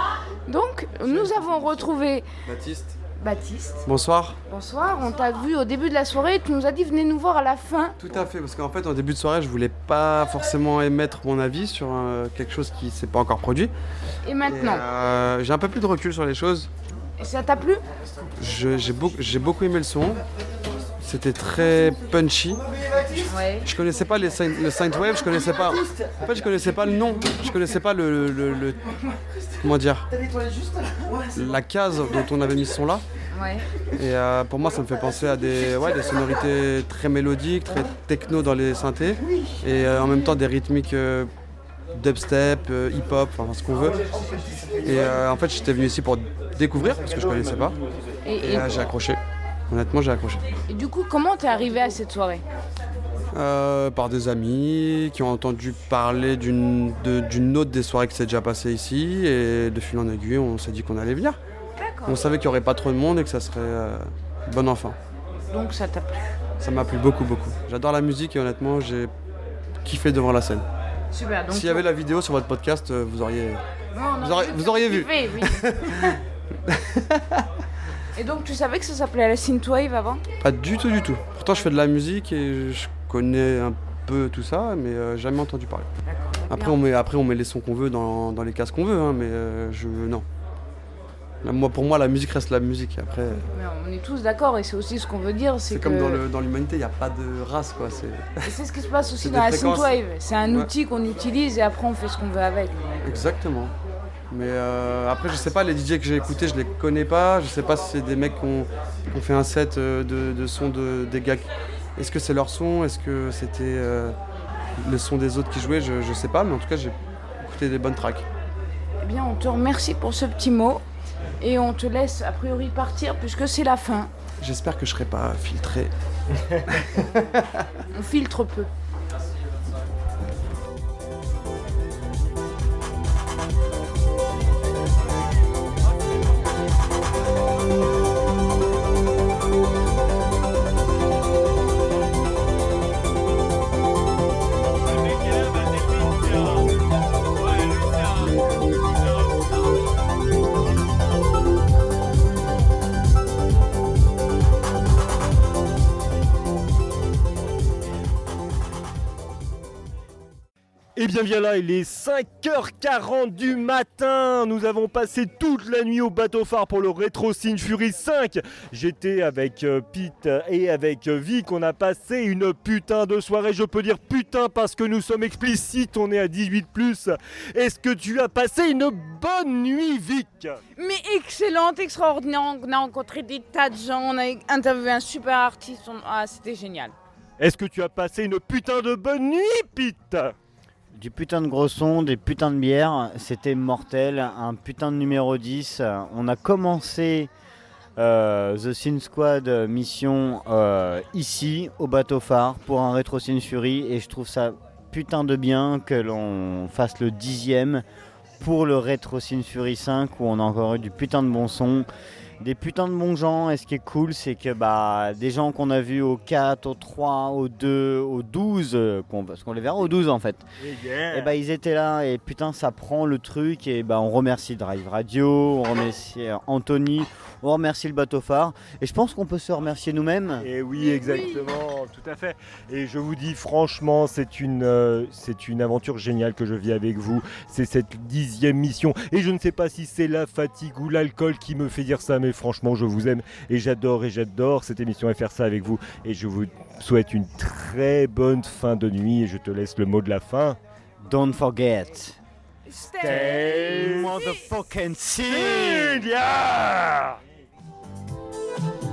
Speaker 2: Donc nous avons retrouvé
Speaker 14: Baptiste.
Speaker 2: Baptiste.
Speaker 14: Bonsoir.
Speaker 2: Bonsoir, on t'a vu au début de la soirée, tu nous as dit venez nous voir à la fin.
Speaker 14: Tout à fait, parce qu'en fait, en début de soirée, je voulais pas forcément émettre mon avis sur euh, quelque chose qui s'est pas encore produit.
Speaker 2: Et maintenant,
Speaker 14: euh, j'ai un peu plus de recul sur les choses.
Speaker 2: Et ça t'a plu?
Speaker 14: J'ai beaucoup, aimé le son. C'était très punchy.
Speaker 2: Ouais.
Speaker 14: Je connaissais pas les le Synthwave, je connaissais pas. En fait, je connaissais pas le nom. Je connaissais pas le, le- le- comment dire la case dont on avait mis ce son là.
Speaker 2: Ouais.
Speaker 14: Et euh, pour moi, ça me fait penser à des, ouais, des sonorités très mélodiques, très techno dans les synthés, et euh, en même temps des rythmiques euh, dubstep, euh, hip-hop, enfin ce qu'on veut. Et en fait, j'étais venu ici pour découvrir parce que je connaissais pas,
Speaker 2: Et-
Speaker 14: et,
Speaker 2: et-
Speaker 14: euh, j'ai accroché. Honnêtement, j'ai accroché.
Speaker 2: Et du coup, comment t'es arrivé à cette soirée
Speaker 14: Euh, par des amis qui ont entendu parler d'une de- d'une autre des soirées qui s'est déjà passée ici, et de fil en aiguille, on s'est dit qu'on allait venir. On savait qu'il n'y aurait pas trop de monde et que ça serait euh, bon enfant.
Speaker 2: Donc ça t'a plu.
Speaker 14: Ça m'a plu beaucoup, beaucoup. J'adore la musique et honnêtement, j'ai kiffé devant la scène.
Speaker 2: Super.
Speaker 14: S'il y avait la vidéo sur votre podcast, euh, vous auriez,
Speaker 2: Non,
Speaker 14: vous auriez, vous auriez vu.
Speaker 2: kiffé, oui. (laughs) (laughs) Et donc tu savais que ça s'appelait la synthwave avant?
Speaker 14: Pas du tout, du tout. Pourtant, je fais de la musique et je connais un peu tout ça, mais euh, jamais entendu parler. Après on, met, après, on met les sons qu'on veut dans, dans les cases qu'on veut, hein, mais euh, je. Non. Là, moi, pour moi, la musique reste la musique. Après, euh,
Speaker 2: Mais on est tous d'accord et c'est aussi ce qu'on veut dire, c'est que
Speaker 14: comme dans l'humanité, il n'y a pas de race, quoi. C'est
Speaker 2: ce qui se (laughs) passe aussi dans la synthwave. C'est un
Speaker 14: Ouais.
Speaker 2: outil qu'on utilise et après on fait ce qu'on veut avec.
Speaker 14: Exactement. Mais euh, après, je sais pas, les DJ que j'ai écoutés, je les connais pas. Je sais pas si c'est des mecs qui ont, qui ont fait un set euh, de, de sons de, des gars. Est-ce que c'est leur son? Est-ce que c'était euh, le son des autres qui jouaient? Je, je sais pas, mais en tout cas, j'ai écouté des bonnes tracks.
Speaker 2: Eh bien, on te remercie pour ce petit mot et on te laisse a priori partir puisque c'est la fin.
Speaker 14: J'espère que je serai pas filtré. (laughs)
Speaker 2: On filtre peu.
Speaker 1: Et bien bien là, il est 5h40 du matin. Nous avons passé toute la nuit au bateau phare pour le Retro Sin Fury 5. J'étais avec euh, Pete et avec euh, Vic. On a passé une putain de soirée. Je peux dire putain parce que nous sommes explicites. On est à 18 Est-ce que tu as passé une bonne nuit, Vic?
Speaker 2: Mais excellente, extraordinaire. On a rencontré des tas de gens, on a interviewé un super artiste. Ah, c'était génial.
Speaker 1: Est-ce que tu as passé une putain de bonne nuit, Pete?
Speaker 3: Du putain de gros son, des putains de bières, c'était mortel, un putain de numéro 10. On a commencé euh, The Sin Squad mission euh, ici, au bateau phare, pour un Retro Sin Fury, et je trouve ça putain de bien que l'on fasse le dixième pour le Retro Sin Fury 5, où on a encore eu du putain de bon son. Des putains de bons gens, et ce qui est cool, c'est que bah, des gens qu'on a vus au 4, au 3, au 2, au 12, euh, qu'on- parce qu'on les verra au 12 en fait. Et bah ils étaient là et putain ça prend le truc. Et bah on remercie Drive Radio, on remercie euh, Anthony, on remercie le bateau phare et je pense qu'on peut se remercier nous-mêmes.
Speaker 1: Et oui exactement, tout à fait. Et je vous dis franchement c'est une, euh, c'est une aventure géniale que je vis avec vous. C'est cette dixième mission et je ne sais pas si c'est la fatigue ou l'alcool qui me fait dire ça mais franchement je vous aime et j'adore et j'adore cette émission et faire ça avec vous et je vous souhaite une très bonne fin de nuit et je te laisse le mot de la fin.
Speaker 3: Don't forget.
Speaker 1: Stay
Speaker 3: motherfucking
Speaker 1: sin, yeah!
Speaker 15: thank you